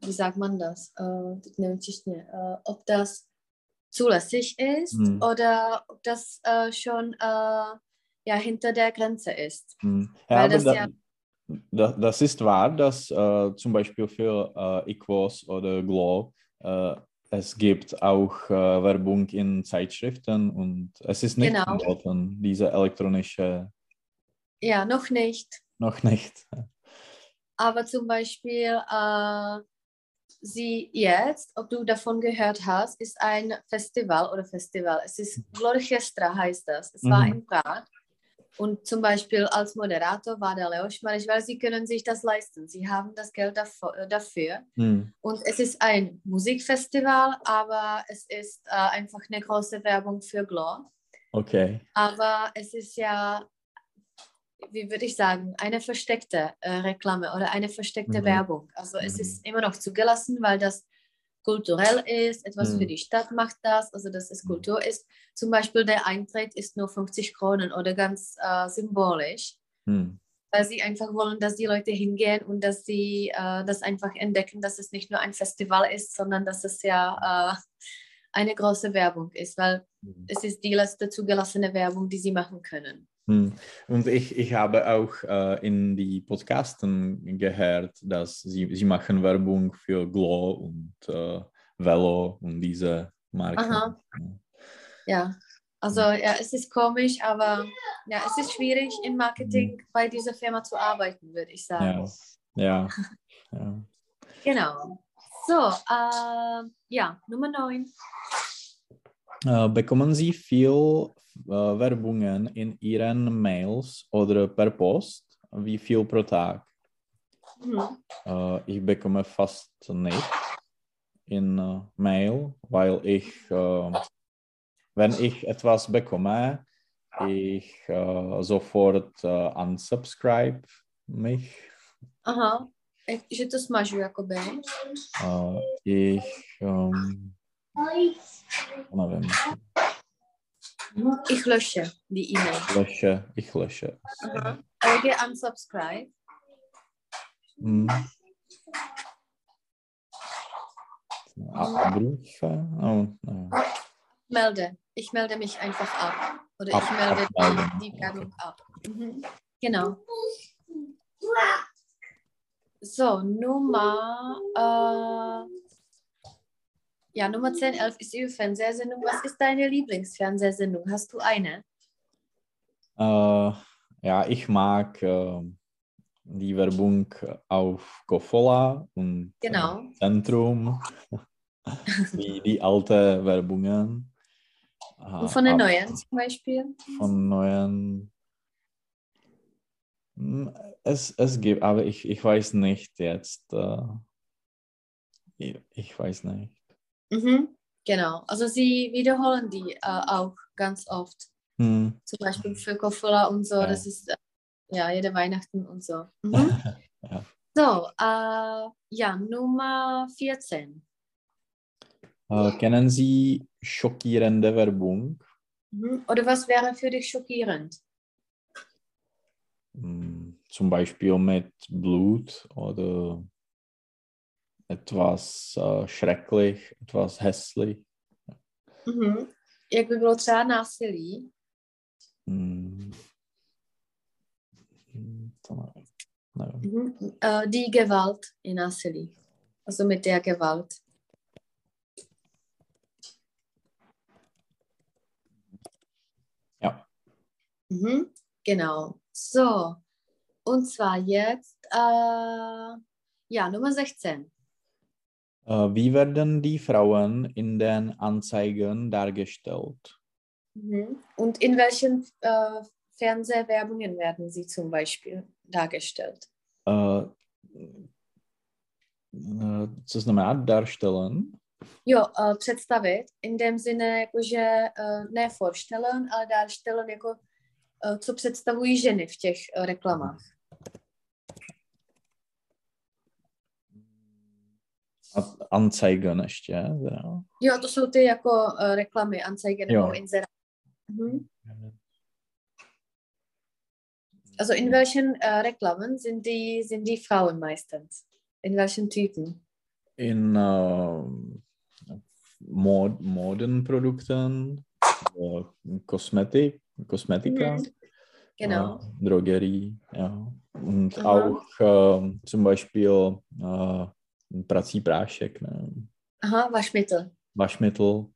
wie sagt man das, äh, ob das zulässig ist Mhm. oder ob das schon ja, hinter der Grenze ist. Mhm. Ja, Weil das da, ja- das ist wahr, dass äh, zum Beispiel für äh, Equos oder Glow äh, es gibt auch äh, Werbung in Zeitschriften und es ist nicht Genau. verboten, diese elektronische Ja, noch nicht. noch nicht. Aber zum Beispiel, äh, sie jetzt, ob du davon gehört hast, ist ein Festival oder Festival. Es ist Glorchestra heißt das. Es war Mhm. in Prag. Und zum Beispiel als Moderator war der Leo Schmarich, weil sie können sich das leisten. Sie haben das Geld dafür. dafür. Mhm. Und es ist ein Musikfestival, aber es ist äh, einfach eine große Werbung für Glor. Okay. Aber es ist ja, wie würde ich sagen, eine versteckte äh, Reklame oder eine versteckte Mhm. Werbung. Also es Mhm. ist immer noch zugelassen, weil das kulturell ist, etwas für Mhm. die Stadt macht das, also dass es Mhm. Kultur ist. Zum Beispiel der Eintritt ist nur 50 Kronen oder ganz äh, symbolisch, Mhm. weil sie einfach wollen, dass die Leute hingehen und dass sie äh, das einfach entdecken, dass es nicht nur ein Festival ist, sondern dass es ja äh, eine große Werbung ist, weil Mhm. es ist die letzte zugelassene Werbung, die sie machen können. Hm. Und ich, ich habe auch äh, in die Podcasten gehört, dass sie, sie machen Werbung für Glow und äh, Velo und diese Marken. Aha. Ja, also ja, es ist komisch, aber ja, es ist schwierig im Marketing bei dieser Firma zu arbeiten, würde ich sagen. Ja, ja. ja. Genau. So, äh, ja, Nummer 9. Äh, bekommen Sie viel Werbungen in Ihren Mails oder per Post? Wie viel pro Tag? Mhm. Äh, ich bekomme fast nicht in äh, Mail, weil ich, äh, wenn ich etwas bekomme, ich äh, sofort unsubscribe mich. Aha. Že to smažu, jakoby. Äh, ich, nevím, Ich lösche die E-Mail. lösche, ich lösche. Aha. Lege unsubscribe. Hm. Abrufe? Oh, no. Melde. Ich melde mich einfach ab. Oder Ab- ich melde abmelden. die, Werbung ab. Mhm. Genau. So, Nummer, äh, ja, Nummer 10, 11 ist Ihre Fernsehsendung. Was ist deine Lieblingsfernsehsendung? Hast du eine? Äh, ja, ich mag äh, die Werbung auf Kofola und Genau. äh, Zentrum, die, die alte Werbungen. Äh, Und von den ab- neuen zum Beispiel? Von neuen. Hm, Es, es gibt, aber ich, ich weiß nicht jetzt. Äh, ich, ich weiß nicht. Mhm. Genau, also sie wiederholen die äh, auch ganz oft. Hm. Zum Beispiel für Koffer und so, Ja. das ist äh, ja jede Weihnachten und so. Mhm. Ja. So, äh, ja, Nummer 14. Äh, kennen Sie schockierende Werbung? Mhm. Oder was wäre für dich schockierend? Hm, Zum Beispiel mit Blut oder etwas äh, schrecklich, etwas hässlich. Mhm. Jak by bylo třeba násilí? Hm. Hm, To nevím. nevím. Mhm. Äh, die Gewalt in násilí. Also mit der Gewalt. Ja. Mhm. Genau. So, und zwar jetzt, äh, ja, Nummer 16. Äh, Wie werden die Frauen in den Anzeigen dargestellt? Mhm. Und in welchen äh, Fernsehwerbungen werden sie zum Beispiel dargestellt? Äh, äh, Co znamená darstellen? Jo, uh, představit, in dem Sinne, jakože uh, ne vorstellen, ale darstellen, jako uh, co představují ženy v těch uh, reklamách. Anzeigen ještě. Ja. Jo, to jsou ty jako uh, reklamy, Anzeige Jo. nebo Inserát. Mhm. Also in welchen uh, Reklamen sind die, sind die Frauen meistens? In welchen Typen? In äh, Mod Modenprodukten, Kosmetik, Kosmetika, Mhm. Genau. Drogerie, ja. Und Aha. auch zum Beispiel äh, Prací prášek, ne? Aha, Waschmittel. Waschmittel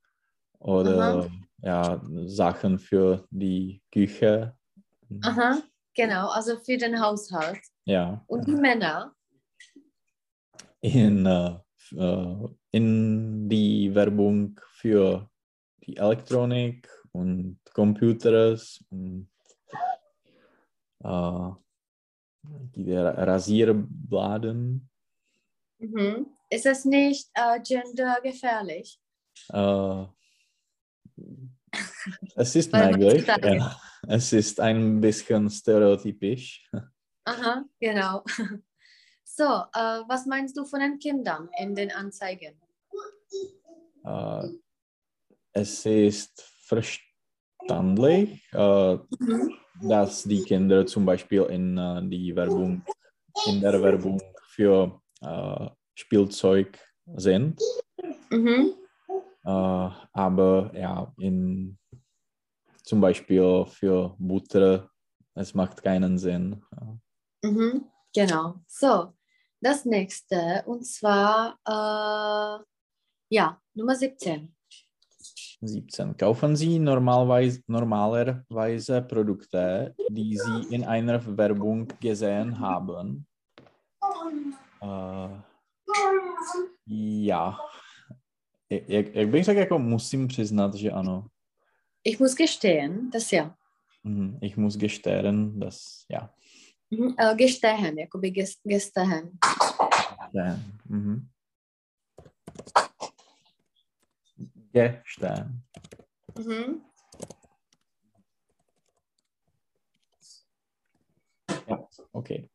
oder Aha. ja, Sachen für die Küche. Aha, genau, also für den Haushalt. Ja, Und die Männer? in, äh, in die Werbung für die Elektronik und Computers und äh, die Ra- Rasierbladen. Mhm. Ist es nicht äh, gendergefährlich? Äh, es ist möglich, ja. es ist ein bisschen stereotypisch. Aha, genau. So, äh, was meinst du von den Kindern in den Anzeigen? Äh, es ist verständlich, äh, Mhm. dass die Kinder zum Beispiel in äh, die Werbung, in der Werbung für äh, Spielzeug sind. Mhm. Äh, aber ja, in, zum Beispiel für Butter, es macht keinen Sinn. Mhm. Genau. So, das nächste und zwar, äh, ja, Nummer 17. 17. Kaufen Sie normalerweise, normalerweise Produkte, die Sie in einer Werbung gesehen haben? Uh, já. Jak, jak bych řekl, jako musím přiznat, že ano. Ich muss gestehen, das ja. Mhm, Ich muss gestehen, dass, ja. Mhm. Äh, gestehen, jakoby ges gestehen. Gestehen. Mhm. Gestehen. Mhm. Okay.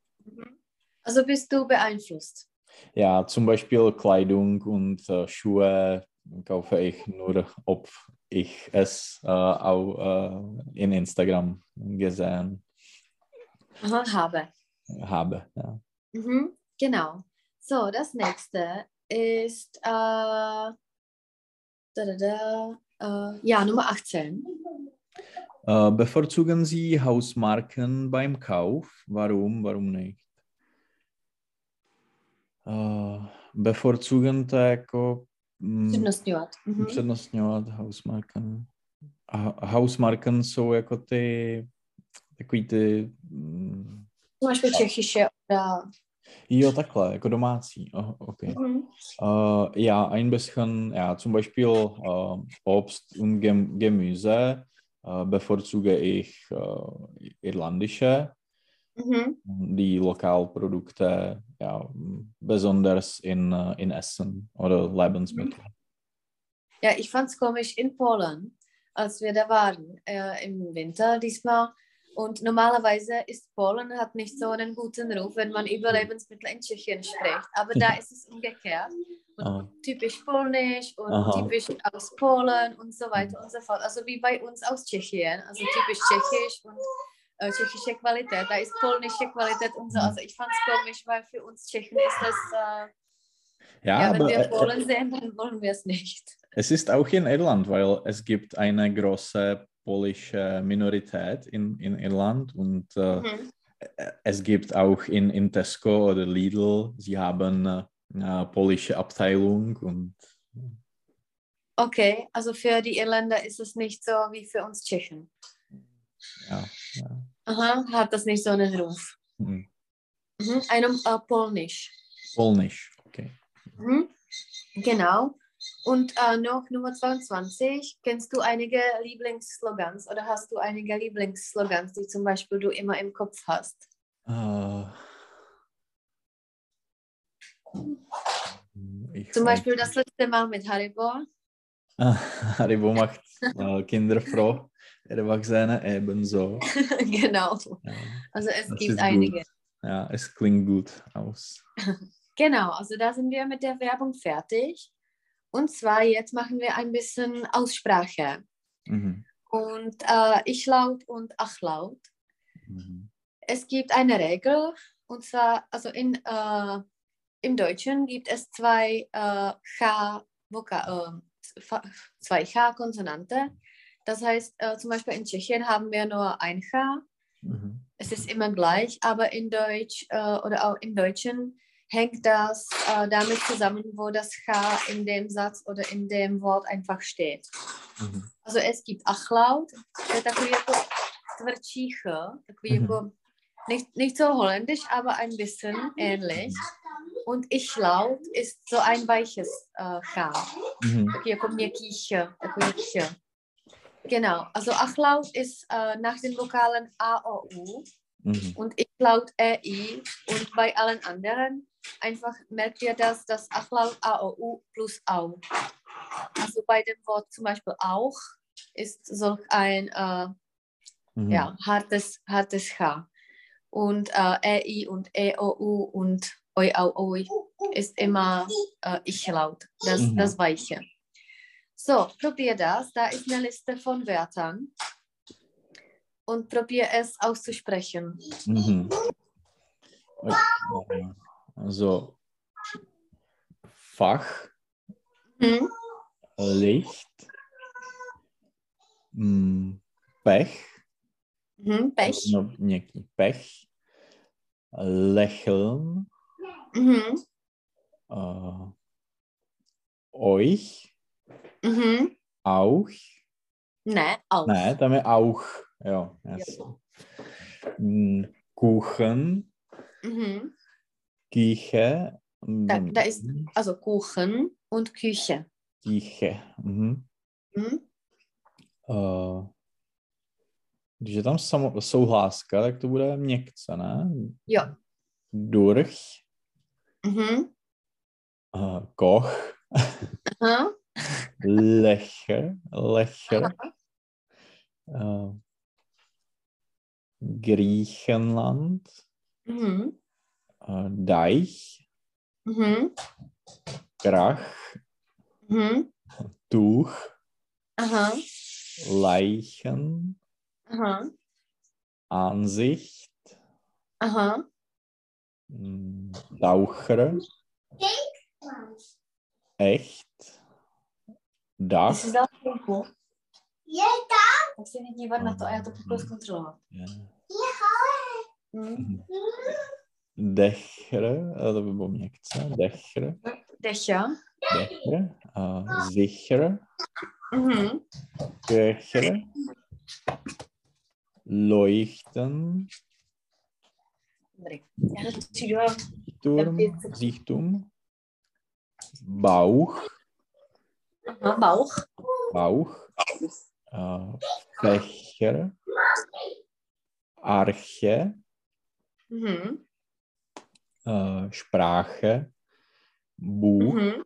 Also bist du beeinflusst. Ja, zum Beispiel Kleidung und äh, Schuhe kaufe ich nur, ob ich es äh, auch äh, in Instagram gesehen Aha, habe. habe. Ja. Mhm. Genau. So, das nächste ist, äh, da, da, da, äh, ja, Nummer 18. Äh, bevorzugen Sie Hausmarken beim Kauf? Warum? Warum nicht? Äh, bevorzugen to jako mm, Přednostňovat. Mhm. přednostňovat Hausmarken. A Hausmarken jsou jako ty takový ty mm, Zum Beispiel tschechische oder. jo takhle, jako domácí. Oh, okay. Mhm. Äh, ja, ein bisschen, ja, zum Beispiel äh, Obst und Gem Gemüse äh, bevorzuge ich äh, irlandische. Mhm. die Lokalprodukte, ja, besonders in, äh, in Essen oder Lebensmittel. Ja, ich fand es komisch in Polen, als wir da waren äh, im Winter diesmal. Und normalerweise ist Polen hat nicht so einen guten Ruf, wenn man über Lebensmittel in Tschechien spricht. Aber da ist es umgekehrt. Und Ah. typisch polnisch und Aha. typisch aus Polen und so weiter und so fort. Also wie bei uns aus Tschechien. Also typisch tschechisch und tschechische Qualität. Da ist polnische Qualität und so. Mhm. Also ich fand es komisch, weil für uns Tschechen ist das, äh, Ja, ja, wenn aber wir äh, Polen sehen, dann wollen wir es nicht. es ist auch in Irland, weil es gibt eine große polnische Minorität in, in Irland und äh, Mhm. es gibt auch in, in Tesco oder Lidl, sie haben äh, eine polnische Abteilung und Okay, also für die Irländer ist es nicht so wie für uns Tschechen. Ja, ja. Aha, hat das nicht so einen Ruf. Hm. Mhm. Einem äh, Polnisch. Polnisch, okay. Mhm. Genau. Und äh, noch Nummer 22. Kennst du einige Lieblingsslogans oder hast du einige Lieblingsslogans, die zum Beispiel du immer im Kopf hast? Ich Zum Beispiel das letzte Mal mit Haribo. Ah, Haribo macht äh, Kinder froh, Erwachsene ebenso. genau. Ja, Also es das gibt einige. Gut. Ja, es klingt gut aus. Genau, also da sind wir mit der Werbung fertig. Und zwar jetzt machen wir ein bisschen Aussprache. Mhm. Und äh, ich laut und ach laut. Mhm. Es gibt eine Regel, und zwar, also in, äh, im Deutschen gibt es zwei äh, H, Voka, äh, zwei H-Konsonante. Das heißt, äh, zum Beispiel in Tschechien haben wir nur ein H. Mhm. Es ist immer gleich, aber in Deutsch äh, oder auch im Deutschen hängt das äh, damit zusammen, wo das H in dem Satz oder in dem Wort einfach steht. Mhm. Also es gibt Achlaut, takový jako tvrdší Ch, takový Mhm. jako, nicht, nicht so holländisch, aber ein bisschen ähnlich. Und ich laut ist so ein weiches äh, H, Mhm. jako měkký Ch, takový Ch. Genau, also Achlaut ist äh, nach den Vokalen A, O, U Mhm. und ich laut EI und bei allen anderen einfach merkt ihr das, das Achlaut A, O, U plus Au. Also bei dem Wort zum Beispiel auch ist solch ein äh, Mhm. ja, hartes, hartes H. Und äh, EI und EOU und Oi, Au, Oi ist immer äh, Ich-Laut, das, Mhm. das Weiche. So, probier das. Da ist eine Liste von Wörtern. Und probier es auszusprechen. Mhm. Okay. Also Fach, Mhm. Licht, mm, Pech, Mhm. Pech. no, nějaký pech, Lächeln, Mhm. äh, euch, Mhm. auch, Ne, auch. ne, tam je auch, jo, jasně. Mm, Kuchen, Mhm. Küche, Da, da ist also Kuchen und Küche. Küche, mhm. Mhm. Uh, když je tam samo, souhláska, tak to bude měkce, ne? Jo. Durch, Mhm. uh, Koch, Aha. Lecher, Lecher, uh, Griechenland, Mhm. uh, Deich, Mhm. Krach, Mhm. Tuch, Aha. Leichen, Aha. Ansicht, Aha. Taucher, Echt, Dach, Jsi dal chvilku? Tak se jdi dívat na to a já to budu zkontrolovat. ja. Mhm. Dechr, eh, to by bylo měkce, Dechr, Decha. Dechr, uh, Sicher, Mhm. Köcher, Leuchten, Dobrý. Já to přijdu a Sichtum, Bauch, Aha, Bauch. Bauch, uh, Fächer, Arche, Mhm. äh, Sprache, Buch, Mhm.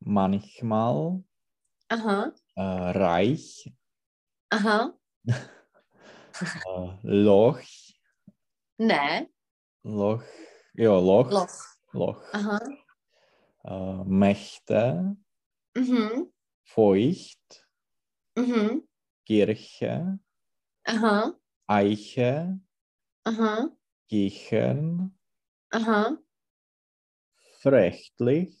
manchmal, Aha. äh, Reich, Aha. Loch, Ne. Loch, ja, Loch, Loch. Loch, Aha. Mächte, Mhm. Feucht, Mhm. Kirche, Aha. Eiche, Aha. Kichern, Aha. verächtlich,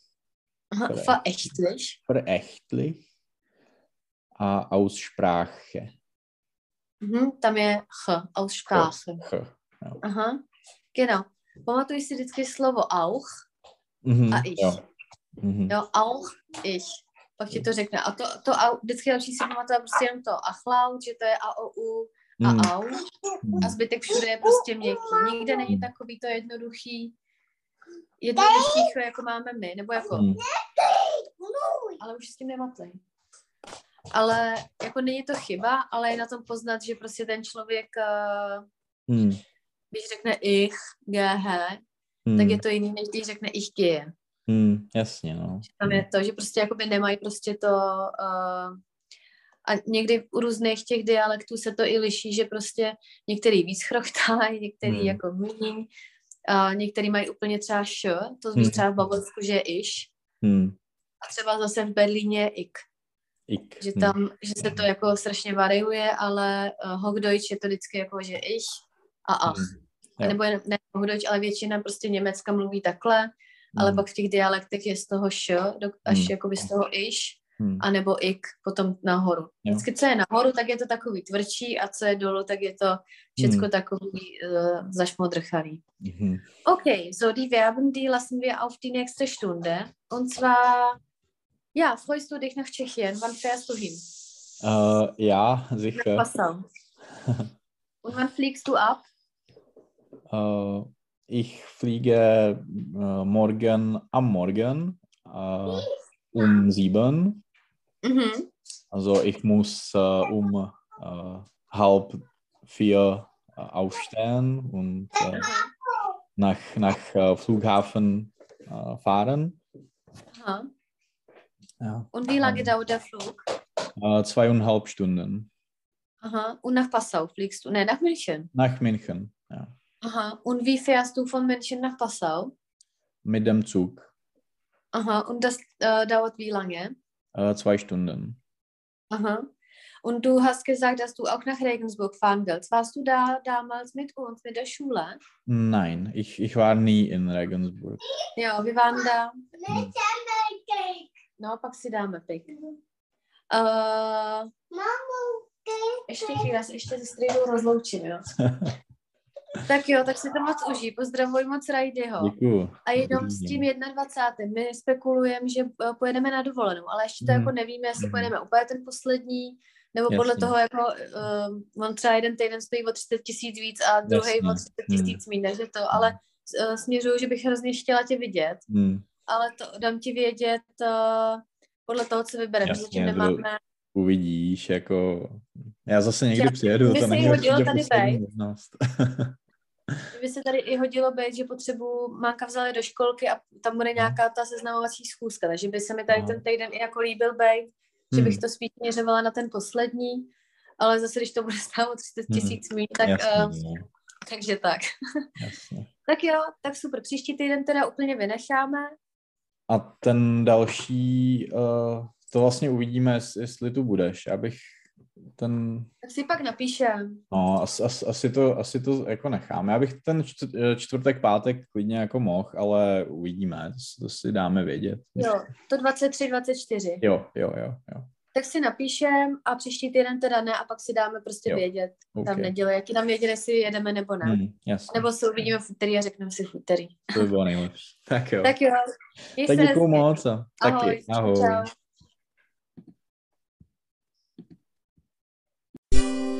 Aha. Verächtlich. Verächtlich. äh, Aussprache. Mhm. Tam je ch, Aussprache. Ch. Ja. Aha. Genau. Pamatuj si vždycky slovo auch. Mhm, A ich. Jo. Mhm. Jo, auch ich. Pak ti to řekne. A to, to au, vždycky další si pamatuje prostě jenom to achlaut, že to je a, o, u a Mhm. au. A zbytek všude je prostě měkký. Nikde není takový to jednoduchý, jednoduchý, ch, jako máme my. Nebo jako, Mhm. ale už s tím nematej. Ale jako není to chyba, ale je na tom poznat, že prostě ten člověk, Mhm. když řekne ich, gh, tak je to jiný, než když řekne ich gehe. Mhm. Jasně, no. Tam je to, že prostě jakoby nemají prostě to uh, a někdy u různých těch dialektů se to i liší, že prostě některý víc chrochtají, některý Hmm. jako míň, a některý mají úplně třeba š, to zvíš Hmm. třeba v Bavorsku, že je iš, Mhm. a třeba zase v Berlíně je ik, Ik. že Mhm. tam, že se to jako strašně variuje, ale uh, Hochdeutsch je to vždycky jako, že ich a ach. A Jo. nebo jen, ne Hochdeutsch, ale většina prostě Německa mluví takhle, ale Mhm. pak v těch dialektech je z toho š, do, až Hmm. jakoby z toho iš, Mhm. a nebo ik potom nahoru. Jo. Vždycky, co je nahoru, tak je to takový tvrdší a co je dolů, tak je to všecko Hmm. takový uh, zašmodrchalý. Mhm. Okay, so die Verben, die lassen wir auf die nächste Stunde. Und zwar, ja, freust du dich nach Tschechien? Wann fährst du hin? Äh, ja, sicher. Und wann fliegst du ab? Äh, ich fliege äh, morgen am Morgen äh, um sieben. Mhm. Also ich muss äh, um äh, halb vier äh, aufstehen und äh, nach, nach Flughafen fahren. Aha. Ja. Und wie lange Ähm. dauert der Flug? Zweieinhalb Stunden Aha. Und nach Passau fliegst du? Nein, nach München. nach München. Ja. Aha. Und wie fährst du von München nach Passau? Mit dem Zug. Aha. Und das äh, dauert wie lange? Äh, zwei Stunden. Aha. Und du hast gesagt, dass du auch nach Regensburg fahren willst. Warst du da damals mit uns, mit der Schule? Nein, ich, ich war nie in Regensburg. Ja, wir waren da. No, pak si dáme pik. Uh, ještě chvíli, já se ještě se Strejdou rozloučím, jo. Tak jo, tak si to moc užij. Pozdravuj moc Rajdyho. Děkuju. A jenom s tím 21. My spekulujeme, že eh, pojedeme na dovolenou, ale ještě to Mhm. jako nevíme, jestli Mhm. pojedeme úplně ten poslední, nebo podle Jasně. toho, jako uh, on třeba jeden týden stojí o 30 tisíc víc a druhý Jasně. o 30 tisíc méně, takže to, ale uh, směřuju, že bych hrozně chtěla tě vidět, Hmm. ale to dám ti vědět uh, podle toho, co vybereme, zatím to- nemáme. Uvidíš, jako... Já zase někdy Já- přijedu, by to se není hodilo určitě tady možnost. By se tady i hodilo být, že potřebu mámka vzala do školky a tam bude nějaká ta seznamovací schůzka, takže by se mi tady No. ten týden i jako líbil být, že bych Hmm. to spíš měřovala na ten poslední, ale zase, když to bude stát o 30 Hmm. tisíc míň, tak, Jasně, uh, no, takže tak. jasně. Tak jo, tak super. Příští týden teda úplně vynecháme. A ten další, uh, to vlastně uvidíme, jest- jestli tu budeš. Já bych ten, Tak si pak napíšem. no, as, as, asi, to, asi to jako nechám. Já bych ten čt- čtvrtek, pátek klidně jako mohl, ale uvidíme, to, si- to si dáme vědět. Jo, to 23, 24. Jo, jo, jo, jo. Tak si napíšem a příští týden teda ne a pak si dáme prostě Jo, vědět tam Okay. neděli, jaký tam vědět, jestli jedeme nebo ne. Hmm, jasně, Nebo se uvidíme v úterý a řekneme si v úterý. to by bylo nejlepší. Tak jo. Tak jo, měj Tak děkuju moc taky. Ahoj, Ahoj. čau. thank you